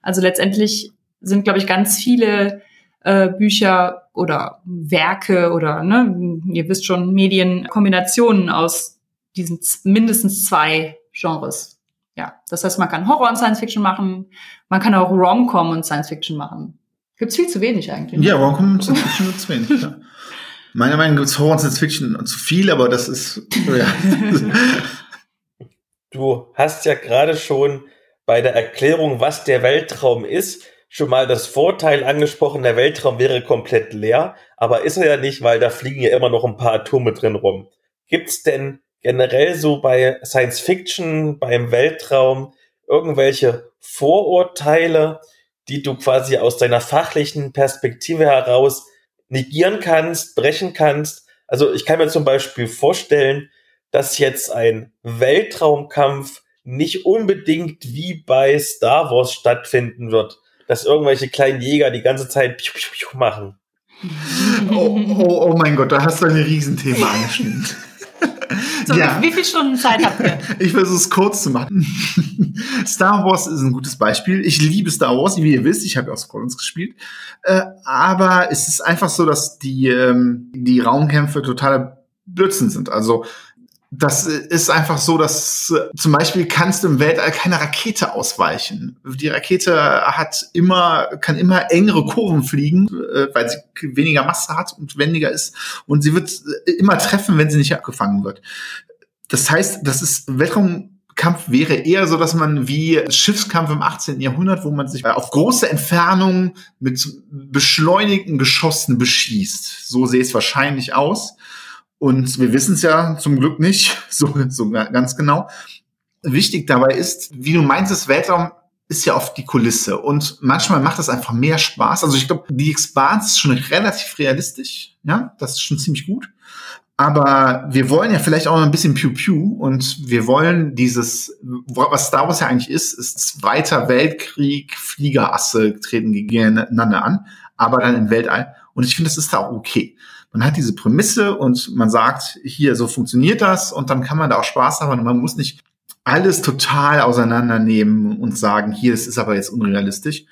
Also letztendlich sind, glaube ich, ganz viele äh, Bücher oder Werke oder, ne, ihr wisst schon, Medienkombinationen aus diesen mindestens zwei Genres. Ja, das heißt, man kann Horror und Science Fiction machen, man kann auch Rom-Com und Science Fiction machen. Gibt's viel zu wenig eigentlich. Ne? Ja, Rom-Com und Science Fiction zu wenig, ja. [laughs] Meiner Meinung nach gibt's Horror und Science Fiction zu viel, aber das ist, ja. [laughs] Du hast ja gerade schon bei der Erklärung, was der Weltraum ist, schon mal das Vorteil angesprochen, der Weltraum wäre komplett leer, aber ist er ja nicht, weil da fliegen ja immer noch ein paar Atome drin rum. Gibt's denn generell so bei Science Fiction, beim Weltraum irgendwelche Vorurteile, die du quasi aus deiner fachlichen Perspektive heraus negieren kannst, brechen kannst? Also ich kann mir zum Beispiel vorstellen, dass jetzt ein Weltraumkampf nicht unbedingt wie bei Star Wars stattfinden wird dass irgendwelche kleinen Jäger die ganze Zeit piu, piu, piu machen. Oh, oh, oh mein Gott, da hast du ein Riesenthema [laughs] angeschnitten. So, ja. wie, wie viele Stunden Zeit habt ihr? Ich versuche es kurz zu machen. [laughs] Star Wars ist ein gutes Beispiel. Ich liebe Star Wars, wie ihr wisst. Ich habe ja auch Squadrons gespielt. Äh, aber es ist einfach so, dass die, ähm, die Raumkämpfe totaler Blödsinn sind. Also das ist einfach so, dass äh, zum Beispiel kannst du im Weltall keine Rakete ausweichen. Die Rakete hat immer, kann immer engere Kurven fliegen, äh, weil sie weniger Masse hat und wendiger ist. Und sie wird äh, immer treffen, wenn sie nicht abgefangen wird. Das heißt, das ist Weltraumkampf wäre eher so, dass man wie Schiffskampf im 18. Jahrhundert, wo man sich auf große Entfernungen mit beschleunigten Geschossen beschießt. So sehe es wahrscheinlich aus. Und wir wissen es ja zum Glück nicht [laughs] so, so ganz genau. Wichtig dabei ist, wie du meinst, das Weltraum ist ja oft die Kulisse und manchmal macht es einfach mehr Spaß. Also ich glaube, die Expanse ist schon relativ realistisch, ja, das ist schon ziemlich gut. Aber wir wollen ja vielleicht auch noch ein bisschen Pew und wir wollen dieses, was Star Wars ja eigentlich ist, ist Zweiter Weltkrieg, Fliegerasse treten gegeneinander an, aber dann im Weltall. Und ich finde, das ist da auch okay man hat diese Prämisse und man sagt, hier, so funktioniert das und dann kann man da auch Spaß haben und man muss nicht alles total auseinandernehmen und sagen, hier, es ist aber jetzt unrealistisch.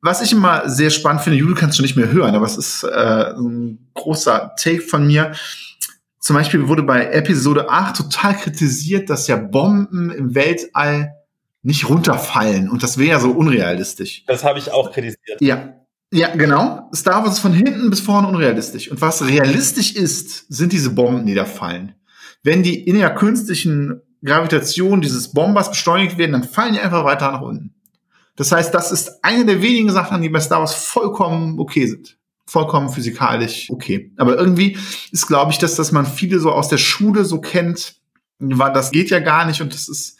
Was ich immer sehr spannend finde, Jude kannst du nicht mehr hören, aber es ist äh, ein großer Take von mir. Zum Beispiel wurde bei Episode 8 total kritisiert, dass ja Bomben im Weltall nicht runterfallen und das wäre ja so unrealistisch. Das habe ich auch kritisiert. Ja, ja, genau. Star Wars ist von hinten bis vorne unrealistisch. Und was realistisch ist, sind diese Bomben, die da fallen. Wenn die in der künstlichen Gravitation dieses Bombers beschleunigt werden, dann fallen die einfach weiter nach unten. Das heißt, das ist eine der wenigen Sachen, die bei Star Wars vollkommen okay sind. Vollkommen physikalisch okay. Aber irgendwie ist, glaube ich, dass, dass man viele so aus der Schule so kennt, war, das geht ja gar nicht und das ist,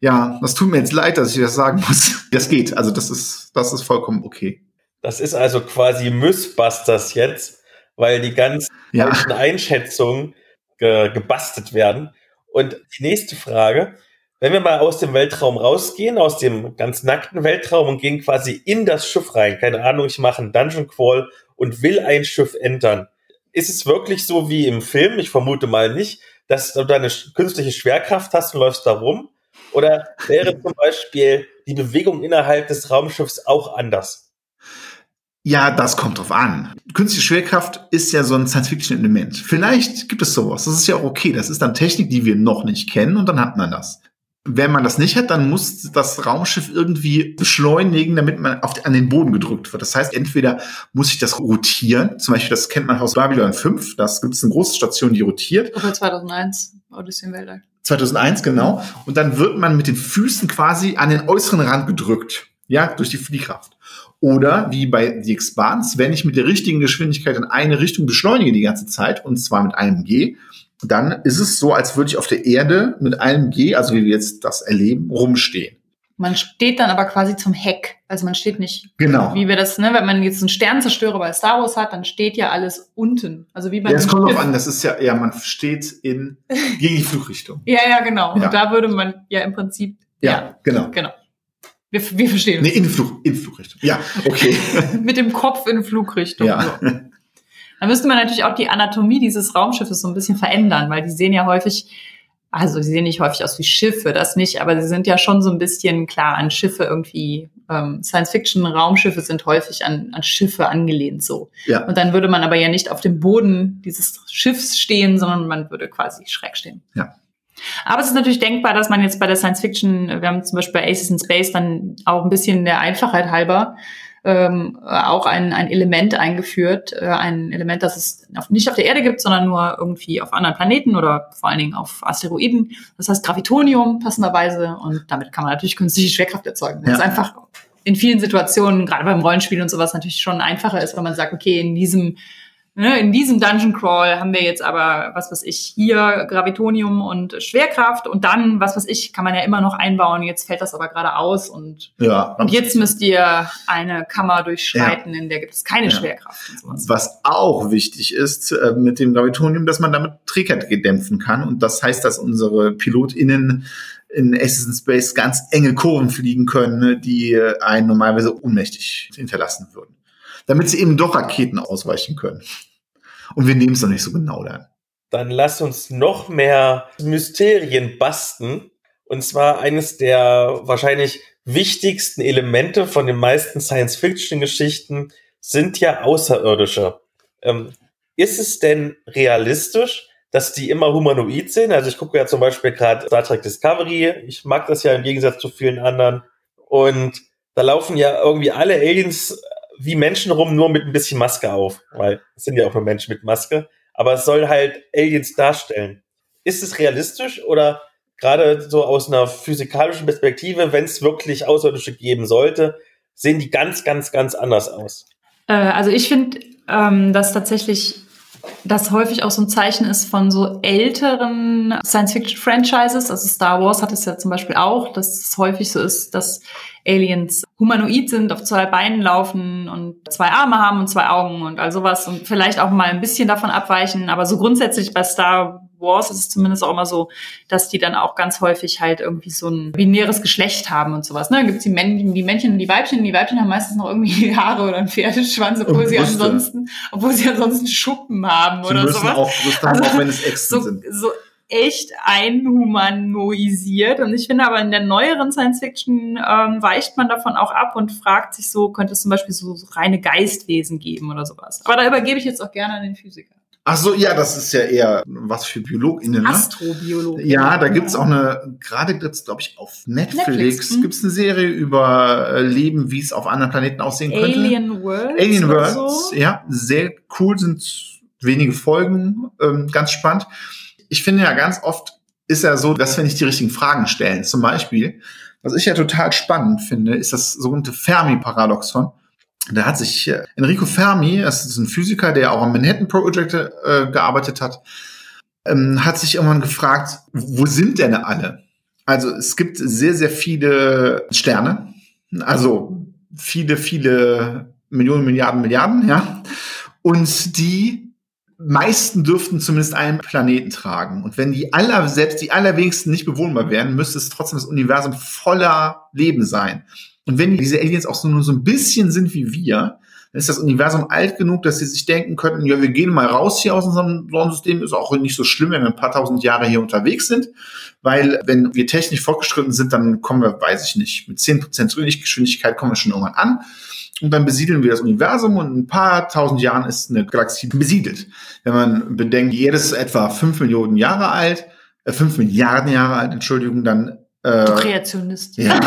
ja, das tut mir jetzt leid, dass ich das sagen muss. Das geht. Also das ist, das ist vollkommen okay. Das ist also quasi Mythbusters jetzt, weil die ganzen ja. Einschätzungen ge gebastelt werden. Und die nächste Frage, wenn wir mal aus dem Weltraum rausgehen, aus dem ganz nackten Weltraum und gehen quasi in das Schiff rein, keine Ahnung, ich mache einen Dungeon Crawl und will ein Schiff entern. Ist es wirklich so wie im Film? Ich vermute mal nicht, dass du eine künstliche Schwerkraft hast und läufst da rum? Oder wäre zum Beispiel die Bewegung innerhalb des Raumschiffs auch anders? Ja, das kommt drauf an. Künstliche Schwerkraft ist ja so ein Science-Fiction-Element. Vielleicht gibt es sowas. Das ist ja auch okay. Das ist dann Technik, die wir noch nicht kennen und dann hat man das. Wenn man das nicht hat, dann muss das Raumschiff irgendwie beschleunigen, damit man auf, an den Boden gedrückt wird. Das heißt, entweder muss ich das rotieren, zum Beispiel, das kennt man aus Babylon 5, das gibt es eine große Station, die rotiert. Oder 2001, Odyssey im Weltall. 2001, genau. Und dann wird man mit den Füßen quasi an den äußeren Rand gedrückt. Ja, durch die Fliehkraft. Oder wie bei The Expanse, wenn ich mit der richtigen Geschwindigkeit in eine Richtung beschleunige die ganze Zeit, und zwar mit einem G, dann ist es so, als würde ich auf der Erde mit einem G, also wie wir jetzt das erleben, rumstehen. Man steht dann aber quasi zum Heck. Also man steht nicht, genau. wie wir das, ne, wenn man jetzt einen Sternzerstörer bei Star Wars hat, dann steht ja alles unten. Also wie bei Ja, es kommt drauf an, das ist ja, ja, man steht in, [laughs] gegen die Flugrichtung. ja, ja, genau. Ja. Und da würde man ja im Prinzip, ja, ja genau. Genau. Wir, wir verstehen. Nee, in, Flug, in Flugrichtung. Ja, okay. [laughs] Mit dem Kopf in Flugrichtung. Ja. So. Dann müsste man natürlich auch die Anatomie dieses Raumschiffes so ein bisschen verändern, weil die sehen ja häufig, also sie sehen nicht häufig aus wie Schiffe, das nicht, aber sie sind ja schon so ein bisschen klar an Schiffe irgendwie. Ähm, Science-Fiction-Raumschiffe sind häufig an, an Schiffe angelehnt so. Ja. Und dann würde man aber ja nicht auf dem Boden dieses Schiffs stehen, sondern man würde quasi schräg stehen. Ja. Aber es ist natürlich denkbar, dass man jetzt bei der Science Fiction, wir haben zum Beispiel bei Aces in Space dann auch ein bisschen der Einfachheit halber ähm, auch ein, ein Element eingeführt, äh, ein Element, das es auf, nicht auf der Erde gibt, sondern nur irgendwie auf anderen Planeten oder vor allen Dingen auf Asteroiden. Das heißt Gravitonium passenderweise und damit kann man natürlich künstliche Schwerkraft erzeugen. Das ja. ist einfach in vielen Situationen, gerade beim Rollenspiel und sowas, natürlich schon einfacher ist, wenn man sagt, okay, in diesem Ne, in diesem Dungeon Crawl haben wir jetzt aber, was weiß ich, hier Gravitonium und Schwerkraft und dann, was weiß ich, kann man ja immer noch einbauen. Jetzt fällt das aber gerade aus und, ja. und jetzt müsst ihr eine Kammer durchschreiten, ja. in der gibt es keine ja. Schwerkraft. Was auch wichtig ist äh, mit dem Gravitonium, dass man damit Trägheit gedämpfen kann und das heißt, dass unsere PilotInnen in in Space ganz enge Kurven fliegen können, die einen normalerweise ohnmächtig hinterlassen würden. Damit sie eben doch Raketen ausweichen können. Und wir nehmen es noch nicht so genau dann. Dann lass uns noch mehr Mysterien basten. Und zwar eines der wahrscheinlich wichtigsten Elemente von den meisten Science-Fiction-Geschichten sind ja Außerirdische. Ähm, ist es denn realistisch, dass die immer humanoid sind. Also ich gucke ja zum Beispiel gerade Star Trek Discovery. Ich mag das ja im Gegensatz zu vielen anderen. Und da laufen ja irgendwie alle Aliens wie Menschen rum, nur mit ein bisschen Maske auf. Weil es sind ja auch nur Menschen mit Maske. Aber es soll halt Aliens darstellen. Ist es realistisch oder gerade so aus einer physikalischen Perspektive, wenn es wirklich Außerirdische geben sollte, sehen die ganz, ganz, ganz anders aus? Äh, also ich finde, ähm, dass tatsächlich das häufig auch so ein Zeichen ist von so älteren Science-Fiction-Franchises. Also Star Wars hat es ja zum Beispiel auch, dass es häufig so ist, dass Aliens humanoid sind, auf zwei Beinen laufen und zwei Arme haben und zwei Augen und all sowas und vielleicht auch mal ein bisschen davon abweichen. Aber so grundsätzlich bei Star Wars ist es zumindest auch immer so, dass die dann auch ganz häufig halt irgendwie so ein binäres Geschlecht haben und sowas. Ne? Dann gibt's die Männchen, die Männchen und die Weibchen. Und die Weibchen haben meistens noch irgendwie [laughs] Haare oder einen Pferdeschwanz, obwohl sie ansonsten, obwohl sie ansonsten Schuppen haben Sie oder müssen sowas. auch Brüste haben, Also, auch wenn es Echsen so, sind. so echt einhumanoisiert. Und ich finde aber in der neueren Science Fiction ähm, weicht man davon auch ab und fragt sich so, könnte es zum Beispiel so, so reine Geistwesen geben oder sowas. Aber da übergebe ich jetzt auch gerne an den Physiker. Ach so, ja, das ist ja eher was für BiologInnen, ne? Astrobiologe. Ja, da gibt's auch eine, gerade gibt's, glaube ich, auf Netflix, Netflix, hm. gibt's eine Serie über äh, Leben, wie es auf anderen Planeten aussehen könnte. Alien Worlds. Alien Worlds, So. ja, sehr cool, sind wenige Folgen, ähm, ganz spannend. Ich finde ja ganz oft ist ja so, dass wir nicht die richtigen Fragen stellen. Zum Beispiel, was ich ja total spannend finde, ist das sogenannte Fermi-Paradoxon. Da hat sich äh, Enrico Fermi, das ist ein Physiker, der auch am Manhattan Project äh, gearbeitet hat, ähm, hat sich irgendwann gefragt, wo sind denn alle? Also es gibt sehr, sehr viele Sterne, also viele, viele Millionen, Milliarden, Milliarden, ja. Und die meisten dürften zumindest einen Planeten tragen. Und wenn die aller, selbst die allerwenigsten nicht bewohnbar wären, müsste es trotzdem das Universum voller Leben sein. Und wenn diese Aliens auch so nur so ein bisschen sind wie wir, dann ist das Universum alt genug, dass sie sich denken könnten, ja, wir gehen mal raus hier aus unserem Sonnensystem, ist auch nicht so schlimm, wenn wir ein paar tausend Jahre hier unterwegs sind, weil wenn wir technisch fortgeschritten sind, dann kommen wir, weiß ich nicht, mit 10% Lichtgeschwindigkeit kommen wir schon irgendwann an und dann besiedeln wir das Universum und in ein paar tausend Jahren ist eine Galaxie besiedelt. Wenn man bedenkt, Erde ist etwa fünf Millionen Jahre alt, äh, fünf Milliarden Jahre alt, Entschuldigung, dann Du äh, Kreationist. ja,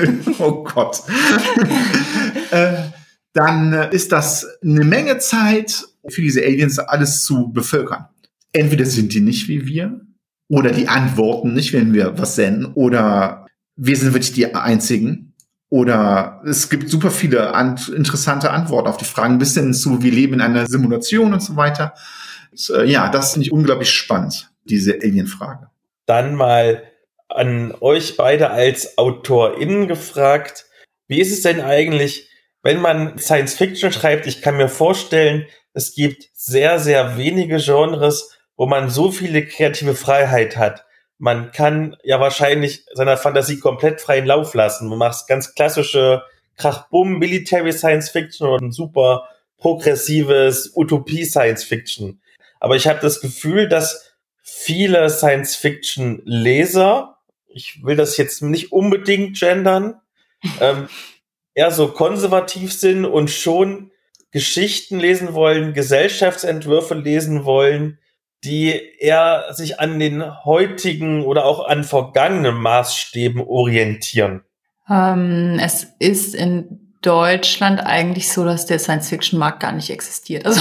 [laughs] oh Gott. [laughs] äh, dann ist das eine Menge Zeit für diese Aliens alles zu bevölkern. Entweder sind die nicht wie wir, oder die antworten nicht, wenn wir was senden, oder wir sind wirklich die Einzigen. Oder es gibt super viele an interessante Antworten auf die Fragen, bis hin zu, wir leben in einer Simulation und so weiter. Und, äh, ja, das finde ich unglaublich spannend, diese Alien-Frage. Dann mal an euch beide als AutorInnen gefragt. Wie ist es denn eigentlich, wenn man Science Fiction schreibt? Ich kann mir vorstellen, es gibt sehr, sehr wenige Genres, wo man so viele kreative Freiheit hat. Man kann ja wahrscheinlich seiner Fantasie komplett freien Lauf lassen. Man macht ganz klassische Krach-Bumm, Military Science Fiction oder ein super progressives Utopie Science Fiction. Aber ich habe das Gefühl, dass viele Science Fiction Leser, ich will das jetzt nicht unbedingt gendern, [laughs] ähm, eher so konservativ sind und schon Geschichten lesen wollen, Gesellschaftsentwürfe lesen wollen, die eher sich an den heutigen oder auch an vergangenen Maßstäben orientieren. Ähm, es ist in Deutschland eigentlich so, dass der Science-Fiction-Markt gar nicht existiert. Also,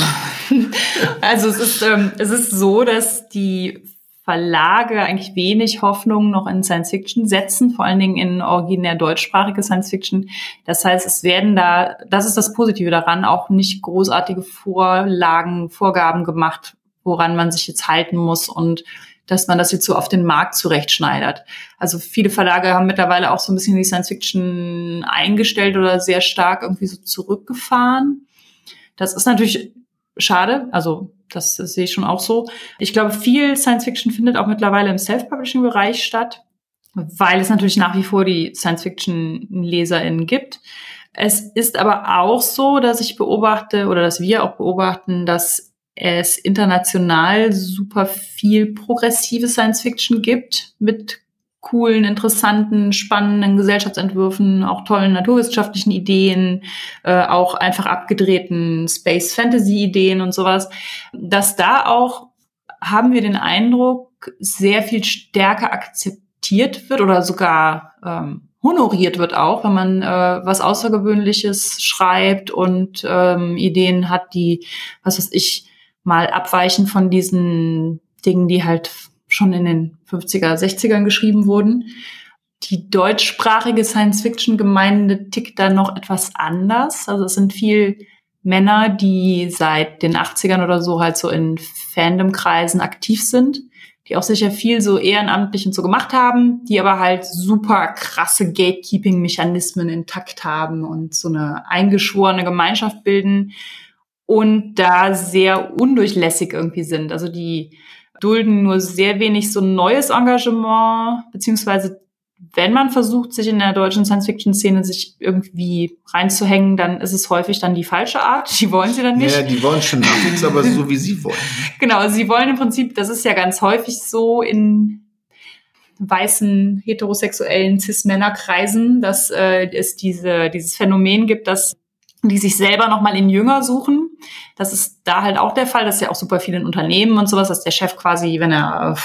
[laughs] also es, ist, ähm, es ist so, dass die Verlage eigentlich wenig Hoffnung noch in Science Fiction setzen, vor allen Dingen in originär deutschsprachige Science Fiction. Das heißt, es werden da, das ist das Positive daran, auch nicht großartige Vorlagen, Vorgaben gemacht, woran man sich jetzt halten muss und dass man das jetzt so auf den Markt zurechtschneidert. Also viele Verlage haben mittlerweile auch so ein bisschen die Science Fiction eingestellt oder sehr stark irgendwie so zurückgefahren. Das ist natürlich schade, also das sehe ich schon auch so. Ich glaube, viel Science Fiction findet auch mittlerweile im Self-Publishing-Bereich statt, weil es natürlich nach wie vor die Science Fiction-LeserInnen gibt. Es ist aber auch so, dass ich beobachte oder dass wir auch beobachten, dass es international super viel progressive Science Fiction gibt mit coolen, interessanten, spannenden Gesellschaftsentwürfen, auch tollen naturwissenschaftlichen Ideen, äh, auch einfach abgedrehten Space Fantasy Ideen und sowas, dass da auch haben wir den Eindruck, sehr viel stärker akzeptiert wird oder sogar ähm, honoriert wird auch, wenn man äh, was Außergewöhnliches schreibt und ähm, Ideen hat, die, was weiß ich, mal abweichen von diesen Dingen, die halt schon in den 50er, 60ern geschrieben wurden. Die deutschsprachige Science-Fiction-Gemeinde tickt da noch etwas anders. Also es sind viel Männer, die seit den 80ern oder so halt so in Fandom-Kreisen aktiv sind, die auch sicher viel so ehrenamtlich und so gemacht haben, die aber halt super krasse Gatekeeping-Mechanismen intakt haben und so eine eingeschworene Gemeinschaft bilden und da sehr undurchlässig irgendwie sind. Also die dulden nur sehr wenig so neues Engagement, beziehungsweise wenn man versucht, sich in der deutschen Science-Fiction-Szene sich irgendwie reinzuhängen, dann ist es häufig dann die falsche Art. [laughs] Die wollen sie dann nicht. Ja, die wollen schon Nachwuchs, aber so wie sie wollen. [laughs] Genau, sie wollen im Prinzip, das ist ja ganz häufig so in weißen, heterosexuellen Cis-Männer-Kreisen, dass äh, es diese, dieses Phänomen gibt, dass die sich selber nochmal in Jünger suchen. Das ist da halt auch der Fall. Das ist ja auch super viel in Unternehmen und sowas, dass der Chef quasi, wenn er äh,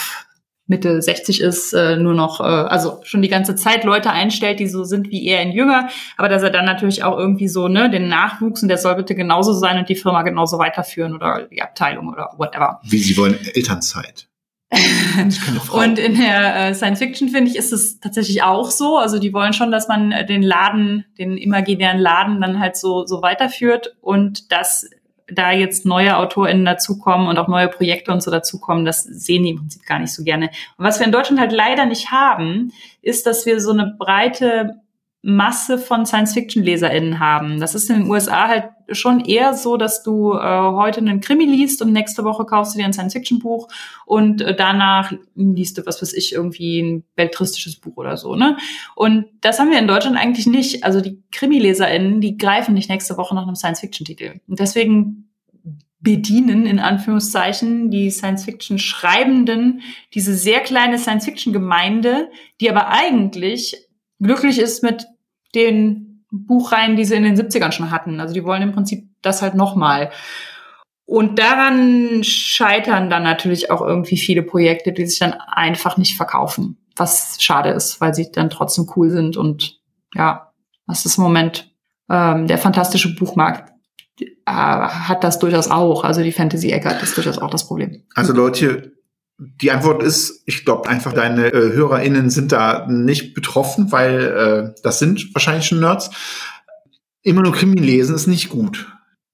Mitte 60 ist, äh, nur noch, äh, also schon die ganze Zeit Leute einstellt, die so sind wie er in Jünger, aber dass er dann natürlich auch irgendwie so, ne, den Nachwuchs und der soll bitte genauso sein und die Firma genauso weiterführen oder die Abteilung oder whatever. Wie sie wollen Elternzeit. [laughs] und in der äh, Science Fiction finde ich ist es tatsächlich auch so. Also die wollen schon, dass man äh, den Laden, den imaginären Laden dann halt so so weiterführt und das da jetzt neue AutorInnen dazukommen und auch neue Projekte und so dazukommen, das sehen die im Prinzip gar nicht so gerne. Und was wir in Deutschland halt leider nicht haben, ist, dass wir so eine breite Masse von Science-Fiction-LeserInnen haben. Das ist in den USA halt schon eher so, dass du äh, heute einen Krimi liest und nächste Woche kaufst du dir ein Science-Fiction-Buch und äh, danach liest du, was weiß ich, irgendwie ein beltristisches Buch oder so, ne? Und das haben wir in Deutschland eigentlich nicht. Also die Krimi-LeserInnen, die greifen nicht nächste Woche nach einem Science-Fiction-Titel. Und deswegen bedienen, in Anführungszeichen, die Science-Fiction-Schreibenden diese sehr kleine Science-Fiction-Gemeinde, die aber eigentlich glücklich ist mit den Buchreihen, die sie in den 70ern schon hatten. Also die wollen im Prinzip das halt nochmal. Und daran scheitern dann natürlich auch irgendwie viele Projekte, die sich dann einfach nicht verkaufen. Was schade ist, weil sie dann trotzdem cool sind. Und ja, das ist im Moment ähm, der fantastische Buchmarkt äh, hat das durchaus auch. Also die Fantasy-Ecke hat das durchaus auch das Problem. Also Leute, die Antwort ist, ich glaube einfach, deine äh, HörerInnen sind da nicht betroffen, weil äh, das sind wahrscheinlich schon Nerds. Immer nur Krimi lesen ist nicht gut.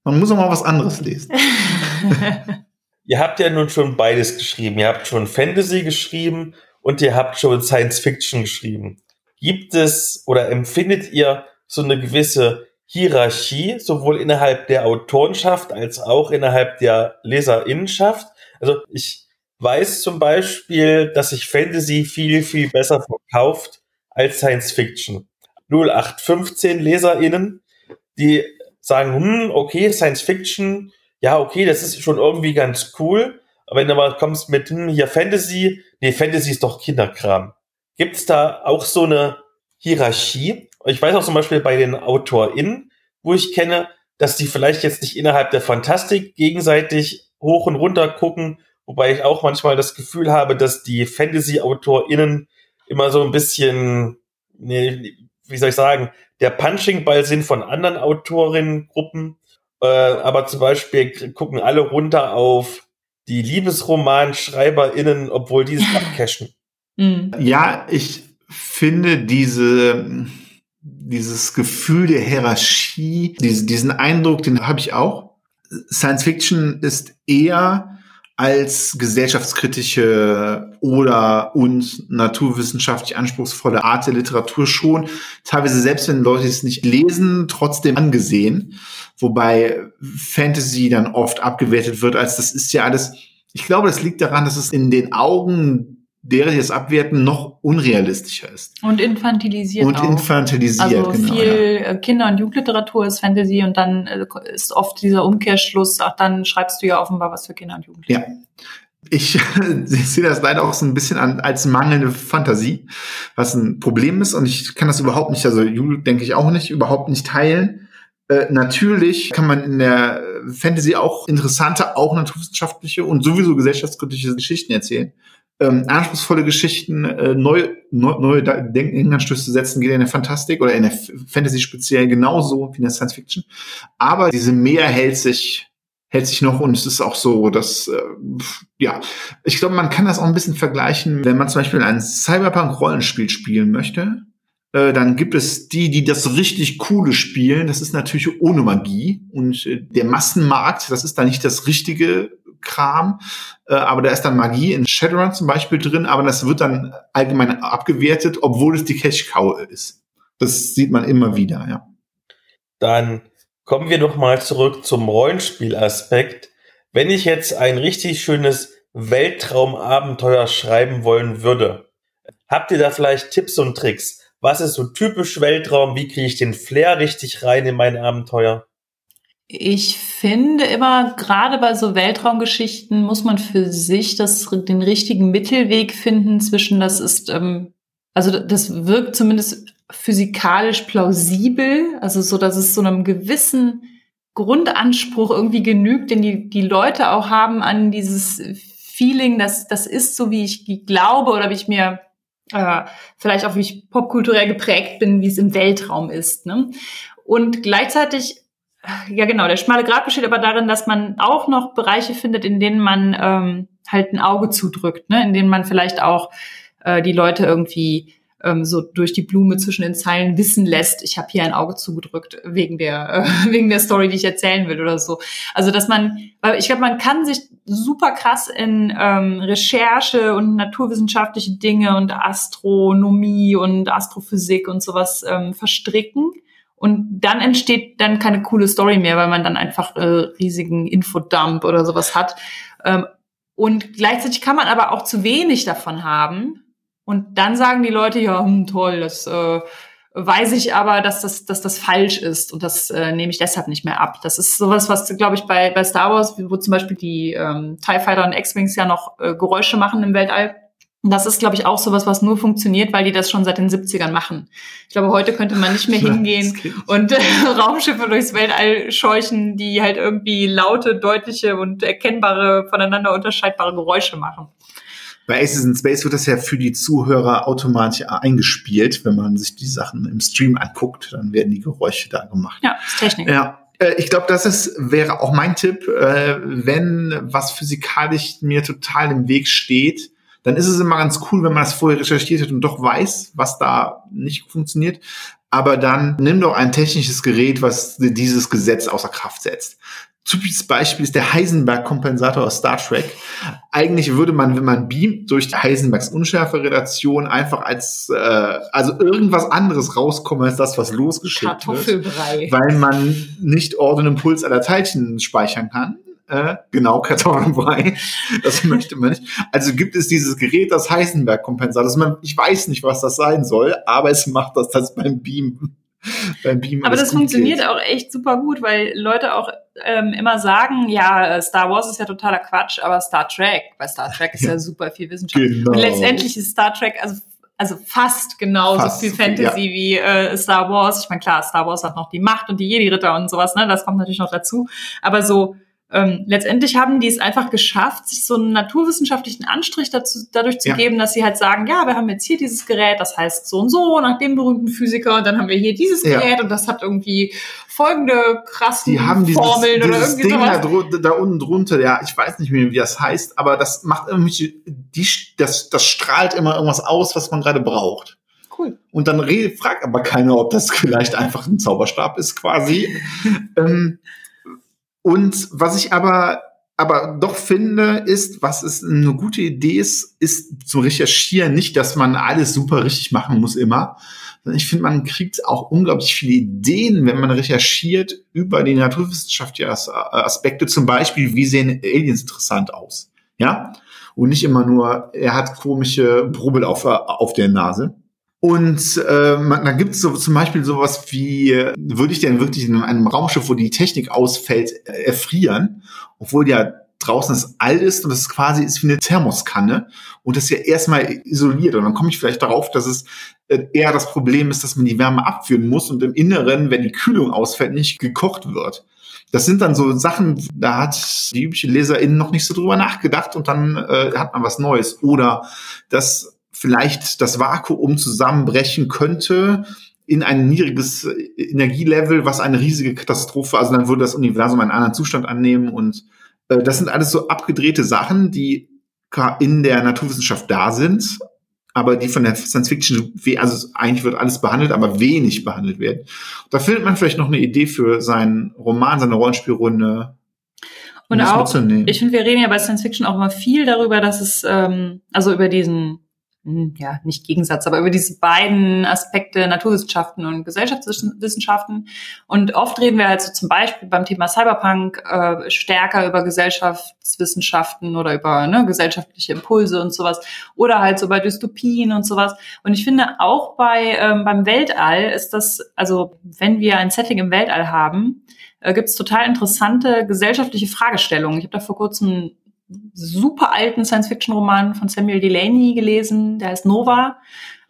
Man muss auch mal was anderes lesen. [laughs] ihr habt ja nun schon beides geschrieben. Ihr habt schon Fantasy geschrieben und ihr habt schon Science Fiction geschrieben. Gibt es oder empfindet ihr so eine gewisse Hierarchie, sowohl innerhalb der Autorenschaft als auch innerhalb der Leserinnenschaft? Also ich weiß zum Beispiel, dass sich Fantasy viel, viel besser verkauft als Science Fiction. 0815 LeserInnen, die sagen, hm, okay, Science Fiction, ja, okay, das ist schon irgendwie ganz cool. Aber wenn du mal kommst mit, hm, hier Fantasy, nee, Fantasy ist doch Kinderkram. Gibt's da auch so eine Hierarchie? Ich weiß auch zum Beispiel bei den AutorInnen, wo ich kenne, dass die vielleicht jetzt nicht innerhalb der Fantastik gegenseitig hoch und runter gucken, Wobei ich auch manchmal das Gefühl habe, dass die Fantasy-AutorInnen immer so ein bisschen, nee, wie soll ich sagen, der Punching-Ball sind von anderen Autorinnengruppen. Äh, aber zum Beispiel gucken alle runter auf die Liebesromanschreiberinnen, obwohl die es [laughs] abcashen. Mhm. Ja, ich finde diese, dieses Gefühl der Hierarchie, diese, diesen Eindruck, den habe ich auch. Science Fiction ist eher als gesellschaftskritische oder und naturwissenschaftlich anspruchsvolle Art der Literatur schon. Teilweise selbst wenn Leute es nicht lesen, trotzdem angesehen, wobei Fantasy dann oft abgewertet wird als das ist ja alles ich glaube, das liegt daran, dass es in den Augen die es abwerten, noch unrealistischer ist. Und infantilisiert Und auch. infantilisiert, also genau. viel ja. Äh, Kinder- und Jugendliteratur ist Fantasy und dann äh, ist oft dieser Umkehrschluss, ach, dann schreibst du ja offenbar was für Kinder und Jugendliche. Ja. Ich, [laughs] sehe das leider auch so ein bisschen an, als mangelnde Fantasie, was ein Problem ist und ich kann das überhaupt nicht, also Jule denke ich auch nicht, überhaupt nicht teilen. Äh, natürlich kann man in der Fantasy auch interessante, auch naturwissenschaftliche und sowieso gesellschaftskritische Geschichten erzählen. Ähm, anspruchsvolle Geschichten, äh, neue, neu, neue Denkanstöße setzen, geht in der Fantastik oder in der Fantasy speziell genauso wie in der Science Fiction. Aber diese Meer hält sich hält sich noch und es ist auch so, dass äh, ja, ich glaube, man kann das auch ein bisschen vergleichen, wenn man zum Beispiel ein Cyberpunk-Rollenspiel spielen möchte. Äh, dann gibt es die, die das richtig coole spielen. Das ist natürlich ohne Magie und äh, der Massenmarkt, das ist da nicht das richtige Kram, äh, aber da ist dann Magie in Shadowrun zum Beispiel drin, aber das wird dann allgemein abgewertet, obwohl es die Cash Cow ist. Das sieht man immer wieder, ja. Dann Kommen wir doch mal zurück zum Rollenspielaspekt. Wenn ich jetzt ein richtig schönes Weltraumabenteuer schreiben wollen würde, habt ihr da vielleicht Tipps und Tricks? Was ist so typisch Weltraum? Wie kriege ich den Flair richtig rein in mein Abenteuer? Ich finde immer, gerade bei so Weltraumgeschichten muss man für sich das, den richtigen Mittelweg finden zwischen, das ist, ähm, also das wirkt zumindest physikalisch plausibel, also so, dass es so einem gewissen Grundanspruch irgendwie genügt, den die, die Leute auch haben an dieses Feeling, dass das ist so, wie ich glaube oder wie ich mir äh, vielleicht auch wie ich popkulturell geprägt bin, wie es im Weltraum ist. Ne? Und gleichzeitig, ja genau, der schmale Grad besteht aber darin, dass man auch noch Bereiche findet, in denen man ähm, halt ein Auge zudrückt, ne? in denen man vielleicht auch äh, die Leute irgendwie ähm, so durch die Blume zwischen den Zeilen wissen lässt, ich habe hier ein Auge zugedrückt wegen der äh, [laughs] wegen der Story, die ich erzählen will oder so. Also dass man, weil ich glaube, man kann sich super krass in ähm, Recherche und naturwissenschaftliche Dinge und Astronomie und Astrophysik und sowas ähm, verstricken. Und dann entsteht dann keine coole Story mehr, weil man dann einfach äh, riesigen Infodump oder sowas hat. Ähm, und gleichzeitig kann man aber auch zu wenig davon haben, und dann sagen die Leute, ja, hm, toll, das äh, weiß ich aber, dass das, dass das falsch ist und das äh, nehme ich deshalb nicht mehr ab. Das ist sowas, was, glaube ich, bei, bei Star Wars, wo zum Beispiel die ähm, TIE Fighter und X-Wings ja noch äh, Geräusche machen im Weltall. Und das ist, glaube ich, auch sowas, was nur funktioniert, weil die das schon seit den 70ern machen. Ich glaube, heute könnte man nicht mehr [laughs] hingehen und äh, [laughs] Raumschiffe durchs Weltall scheuchen, die halt irgendwie laute, deutliche und erkennbare, voneinander unterscheidbare Geräusche machen. Bei Aces in Space wird das ja für die Zuhörer automatisch eingespielt. Wenn man sich die Sachen im Stream anguckt, dann werden die Geräusche da gemacht. Ja, ist Technik. Ja. Äh, ich glaube, das ist, wäre auch mein Tipp, äh, wenn was physikalisch mir total im Weg steht, dann ist es immer ganz cool, wenn man das vorher recherchiert hat und doch weiß, was da nicht funktioniert. Aber dann nimm doch ein technisches Gerät, was dieses Gesetz außer Kraft setzt typisches Beispiel ist der Heisenberg-Kompensator aus Star Trek. Eigentlich würde man, wenn man beamt, durch Heisenbergs Unschärfe-Relation einfach als, äh, also irgendwas anderes rauskommen als das, was losgeschickt wird. Weil man nicht Ort und Impuls aller Teilchen speichern kann. Äh, genau, [laughs] Kartoffelbrei. Das möchte man nicht. Also gibt es dieses Gerät, das Heisenberg-Kompensator. Ich weiß nicht, was das sein soll, aber es macht das, das beim Beamen beim Beamen. Aber das funktioniert geht. auch echt super gut, weil Leute auch ähm, immer sagen, ja, Star Wars ist ja totaler Quatsch, aber Star Trek, bei Star Trek ist ja, ja super viel Wissenschaft. Genau. Und letztendlich ist Star Trek, also also fast genauso fast viel Fantasy ja. wie äh, Star Wars. Ich meine, klar, Star Wars hat noch die Macht und die Jedi-Ritter und sowas, ne? Das kommt natürlich noch dazu. Aber so ähm, letztendlich haben die es einfach geschafft, sich so einen naturwissenschaftlichen Anstrich dazu, dadurch zu ja. geben, dass sie halt sagen, ja, wir haben jetzt hier dieses Gerät, das heißt so und so, nach dem berühmten Physiker, und dann haben wir hier dieses ja. Gerät und das hat irgendwie folgende krassen die haben dieses, Formeln dieses oder irgendwie Ding sowas. Da, da, unten drunter, ja, ich weiß nicht mehr, wie das heißt, aber das macht irgendwie, die, das, das strahlt immer irgendwas aus, was man gerade braucht. Cool. Und dann fragt aber keiner, ob das vielleicht einfach ein Zauberstab ist, quasi. [laughs] ähm, und was ich aber aber doch finde, ist, was es eine gute Idee ist, ist zu recherchieren. Nicht, dass man alles super richtig machen muss immer. Ich finde, man kriegt auch unglaublich viele Ideen, wenn man recherchiert über die naturwissenschaftlichen Aspekte. Zum Beispiel, wie sehen Aliens interessant aus? Ja? Und nicht immer nur, er hat komische Brubbel auf, auf der Nase. Und äh, man, da gibt es so, zum Beispiel sowas wie, würde ich denn wirklich in einem Raumschiff, wo die Technik ausfällt, äh, erfrieren? Obwohl ja draußen das All ist und ist quasi ist wie eine Thermoskanne und das ist ja erstmal isoliert. Und dann komme ich vielleicht darauf, dass es äh, eher das Problem ist, dass man die Wärme abführen muss und im Inneren, wenn die Kühlung ausfällt, nicht gekocht wird. Das sind dann so Sachen, da hat die übliche Leserin noch nicht so drüber nachgedacht und dann äh, hat man was Neues. Oder dass vielleicht das Vakuum zusammenbrechen könnte in ein niedriges Energielevel, was eine riesige Katastrophe, also dann würde das Universum einen anderen Zustand annehmen und äh, das sind alles so abgedrehte Sachen, die in der Naturwissenschaft da sind, aber die von der Science Fiction, also eigentlich wird alles behandelt, aber wenig behandelt werden. Da findet man vielleicht noch eine Idee für seinen Roman, seine Rollenspielrunde. Und auch, ich finde, wir reden ja bei Science Fiction auch immer viel darüber, dass es, ähm, also über diesen ja, nicht Gegensatz, aber über diese beiden Aspekte Naturwissenschaften und Gesellschaftswissenschaften. Und oft reden wir halt so zum Beispiel beim Thema Cyberpunk äh, stärker über Gesellschaftswissenschaften oder über ne, gesellschaftliche Impulse und sowas. Oder halt so bei Dystopien und sowas. Und ich finde auch bei ähm, beim Weltall ist das, also wenn wir ein Setting im Weltall haben, äh, gibt es total interessante gesellschaftliche Fragestellungen. Ich habe da vor kurzem super alten Science-Fiction-Roman von Samuel Delaney gelesen, der heißt Nova.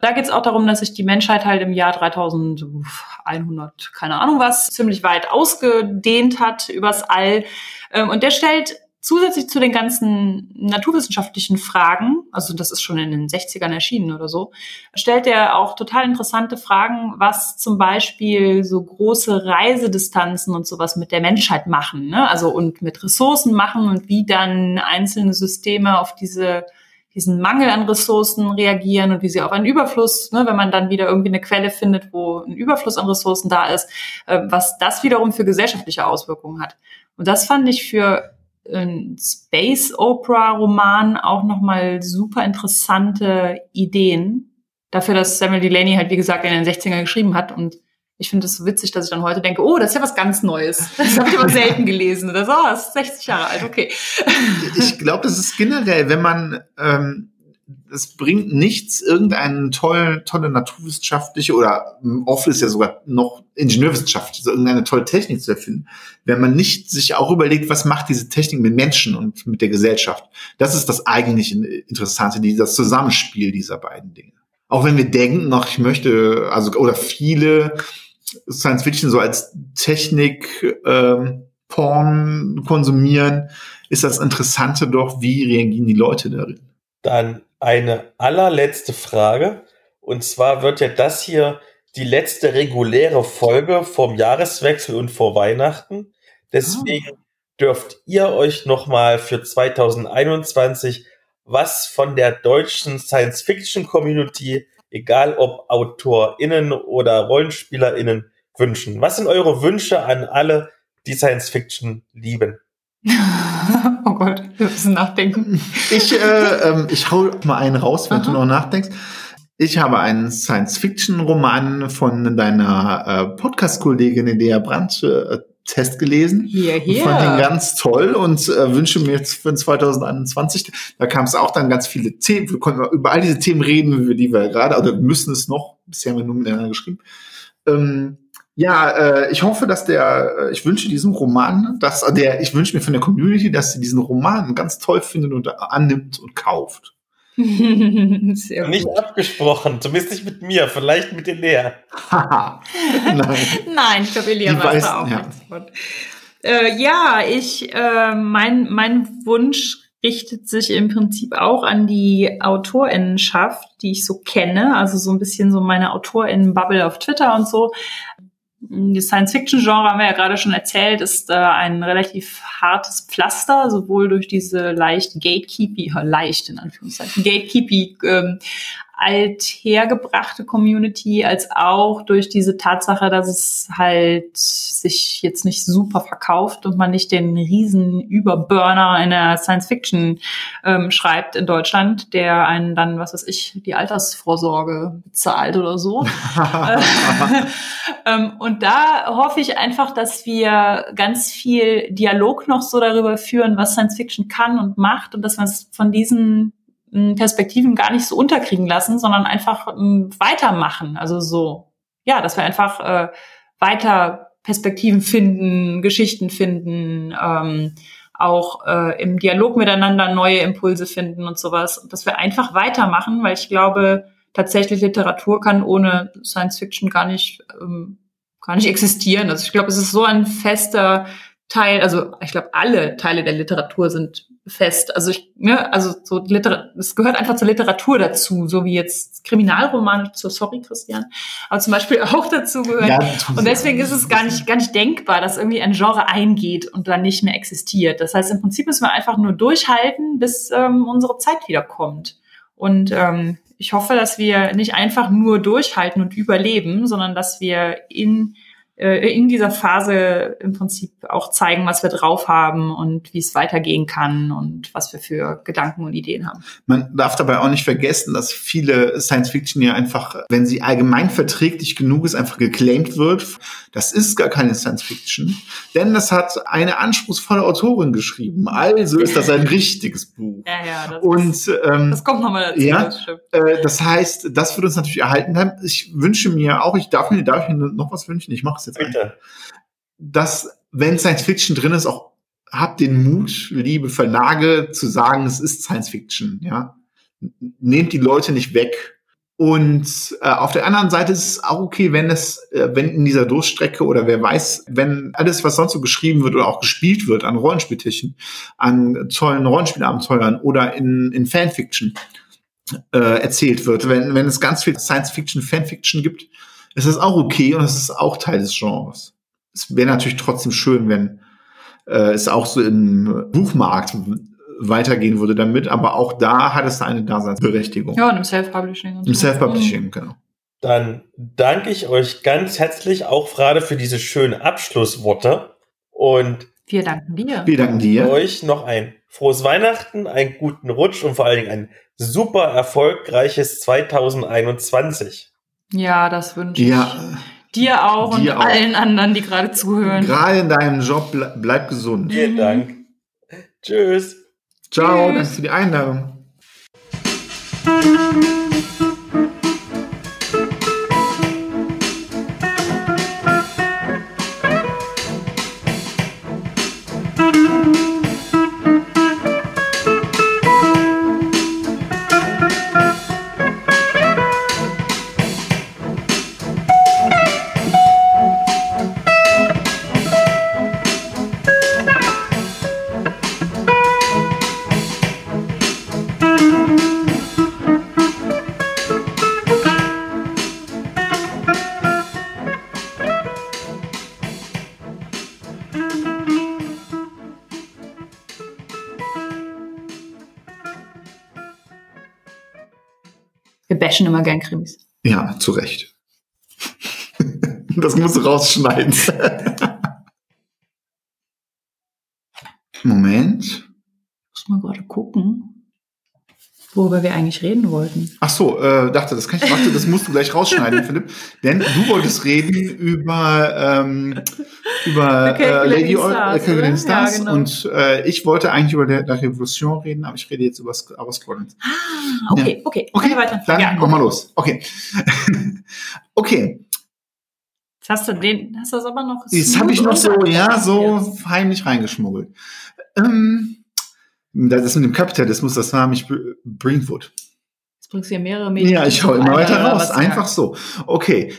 Da geht es auch darum, dass sich die Menschheit halt im Jahr 3100, keine Ahnung was, ziemlich weit ausgedehnt hat übers All. Ähm, und der stellt zusätzlich zu den ganzen naturwissenschaftlichen Fragen, also das ist schon in den 60ern erschienen oder so, stellt er auch total interessante Fragen, was zum Beispiel so große Reisedistanzen und sowas mit der Menschheit machen, ne? also und mit Ressourcen machen und wie dann einzelne Systeme auf diese diesen Mangel an Ressourcen reagieren und wie sie auf einen Überfluss, ne, wenn man dann wieder irgendwie eine Quelle findet, wo ein Überfluss an Ressourcen da ist, äh, was das wiederum für gesellschaftliche Auswirkungen hat. Und das fand ich für Space Opera Roman auch nochmal super interessante Ideen. Dafür, dass Samuel Delaney halt, wie gesagt, in den 60ern geschrieben hat. Und ich finde es so witzig, dass ich dann heute denke, oh, das ist ja was ganz Neues. Das habe ich aber selten gelesen. Oder so, oh, das ist 60 Jahre alt, okay. Ich glaube, das ist generell, wenn man ähm, es bringt nichts, irgendeine tolle, tolle naturwissenschaftliche oder oft ist ja sogar noch Ingenieurwissenschaft, so irgendeine tolle Technik zu erfinden, wenn man nicht sich auch überlegt, was macht diese Technik mit Menschen und mit der Gesellschaft. Das ist das eigentlich Interessante, das Zusammenspiel dieser beiden Dinge. Auch wenn wir denken, noch ich möchte, also oder viele Science Fiction so als Technik ähm, Porn konsumieren, ist das Interessante doch, wie reagieren die Leute darin. Dann eine allerletzte Frage. Und zwar wird ja das hier die letzte reguläre Folge vom Jahreswechsel und vor Weihnachten. Deswegen oh. dürft ihr euch nochmal für 2021 was von der deutschen Science-Fiction-Community, egal ob AutorInnen oder RollenspielerInnen, wünschen. Was sind eure Wünsche an alle, die Science-Fiction lieben? Oh Gott, wir müssen nachdenken. Ich, äh, ähm, ich hau mal einen raus, wenn Aha. du noch nachdenkst. Ich habe einen Science-Fiction-Roman von deiner äh, Podcast-Kollegin Lea Brandt äh, Test gelesen. Hier, hier. Fand ihn ganz toll und äh, wünsche mir jetzt für 2021, da kam es auch dann ganz viele Themen. Wir konnten über all diese Themen reden, über die wir gerade, oder müssen es noch, bisher haben wir nur miteinander geschrieben. Ähm, ja, äh, ich hoffe, dass der, äh, ich wünsche diesem Roman, dass der, ich wünsche mir von der Community, dass sie diesen Roman ganz toll findet und annimmt und kauft. [laughs] Sehr nicht gut. abgesprochen, zumindest nicht mit mir, vielleicht mit Elea. [laughs] Nein. [laughs] Nein, ich glaube, Elea weiß da auch ja. Äh, ja, ich, äh, mein, mein Wunsch richtet sich im Prinzip auch an die AutorInnenschaft, die ich so kenne, also so ein bisschen so meine AutorInnen-Bubble auf Twitter und so. Die Science-Fiction-Genre haben wir ja gerade schon erzählt, ist äh, ein relativ hartes Pflaster, sowohl durch diese leicht gatekeepy, leicht in Anführungszeichen, gatekeepy ähm, althergebrachte Community als auch durch diese Tatsache, dass es halt sich jetzt nicht super verkauft und man nicht den riesen Überburner in der Science Fiction ähm, schreibt in Deutschland, der einen dann, was weiß ich, die Altersvorsorge bezahlt oder so. [laughs] [laughs] ähm, und da hoffe ich einfach, dass wir ganz viel Dialog noch so darüber führen, was Science Fiction kann und macht und dass man es von diesen Perspektiven gar nicht so unterkriegen lassen, sondern einfach ähm, weitermachen. Also so, ja, dass wir einfach äh, weiter Perspektiven finden, Geschichten finden, ähm, auch äh, im Dialog miteinander neue Impulse finden und sowas. Dass wir einfach weitermachen, weil ich glaube, tatsächlich Literatur kann ohne Science Fiction gar nicht, ähm, gar nicht existieren. Also ich glaube, es ist so ein fester Teil, also ich glaube, alle Teile der Literatur sind fest. Also ich, ne, also so Liter es gehört einfach zur Literatur dazu, so wie jetzt Kriminalromane, so sorry Christian, aber zum Beispiel [laughs] auch dazu gehören. Ja, und deswegen ist es gar nicht, gar nicht denkbar, dass irgendwie ein Genre eingeht und dann nicht mehr existiert. Das heißt, im Prinzip müssen wir einfach nur durchhalten, bis ähm, unsere Zeit wiederkommt. Und ähm, ich hoffe, dass wir nicht einfach nur durchhalten und überleben, sondern dass wir in in dieser Phase im Prinzip auch zeigen, was wir drauf haben und wie es weitergehen kann und was wir für Gedanken und Ideen haben. Man darf dabei auch nicht vergessen, dass viele Science Fiction ja einfach, wenn sie allgemein verträglich genug ist, einfach geclaimed wird. Das ist gar keine Science Fiction, denn das hat eine anspruchsvolle Autorin geschrieben. Also ist das ein richtiges Buch. Ja, ja, das, und, ist, ähm, das kommt nochmal dazu. Ja, das, äh, das heißt, das wird uns natürlich erhalten bleiben. Ich wünsche mir auch, ich darf mir, darf ich mir noch was wünschen? Ich mache es jetzt Bitte. Dass, wenn Science Fiction drin ist, auch habt den Mut, liebe Verlage, zu sagen, es ist Science Fiction, ja. Nehmt die Leute nicht weg. Und äh, auf der anderen Seite ist es auch okay, wenn es, äh, wenn in dieser Durchstrecke oder wer weiß, wenn alles, was sonst so geschrieben wird oder auch gespielt wird an Rollenspieltischen, an tollen Rollenspielabenteuern oder in, in Fanfiction äh, erzählt wird, wenn, wenn es ganz viel Science-Fiction, Fanfiction gibt, es ist auch okay und es ist auch Teil des Genres. Es wäre natürlich trotzdem schön, wenn äh, es auch so im Buchmarkt weitergehen würde damit, aber auch da hat es eine Daseinsberechtigung. Ja, und im Self-Publishing. Im Self-Publishing, mhm. genau. Dann danke ich euch ganz herzlich auch gerade für diese schönen Abschlussworte und wir danken dir. Wir danken dir. Euch noch ein frohes Weihnachten, einen guten Rutsch und vor allen Dingen ein super erfolgreiches 2021. Ja, das wünsche ich. Ja, dir auch dir und auch. allen anderen, die gerade zuhören. Gerade in deinem Job, bleib, bleib gesund. Vielen Dank. Tschüss. Ciao, Tschüss. danke für die Einladung. Gern Krimis. Ja, zu Recht. [laughs] das musst du rausschneiden. [laughs] Moment. Muss mal gerade gucken worüber wir eigentlich reden wollten. Ach so, äh, dachte, das kann ich, warte, das musst du gleich rausschneiden, [laughs] Philipp. Denn du wolltest reden über, ähm, über okay, äh, Lady Stars, äh, Stars ja, genau. und äh, ich wollte eigentlich über der, der Revolution reden, aber ich rede jetzt über Star Squadrons. Ah, okay, ja. okay. Okay, weiter. dann ja, mach mal los. Okay. [laughs] okay. Jetzt hast du den, hast du das aber noch? Das habe ich noch so, ja, so heimlich reingeschmuggelt. Ähm, das mit dem Kapitalismus, das war mich Brinkwood. Jetzt bringst du ja mehrere Medien. Ja, ich hau immer weiter raus. Einfach so. Okay.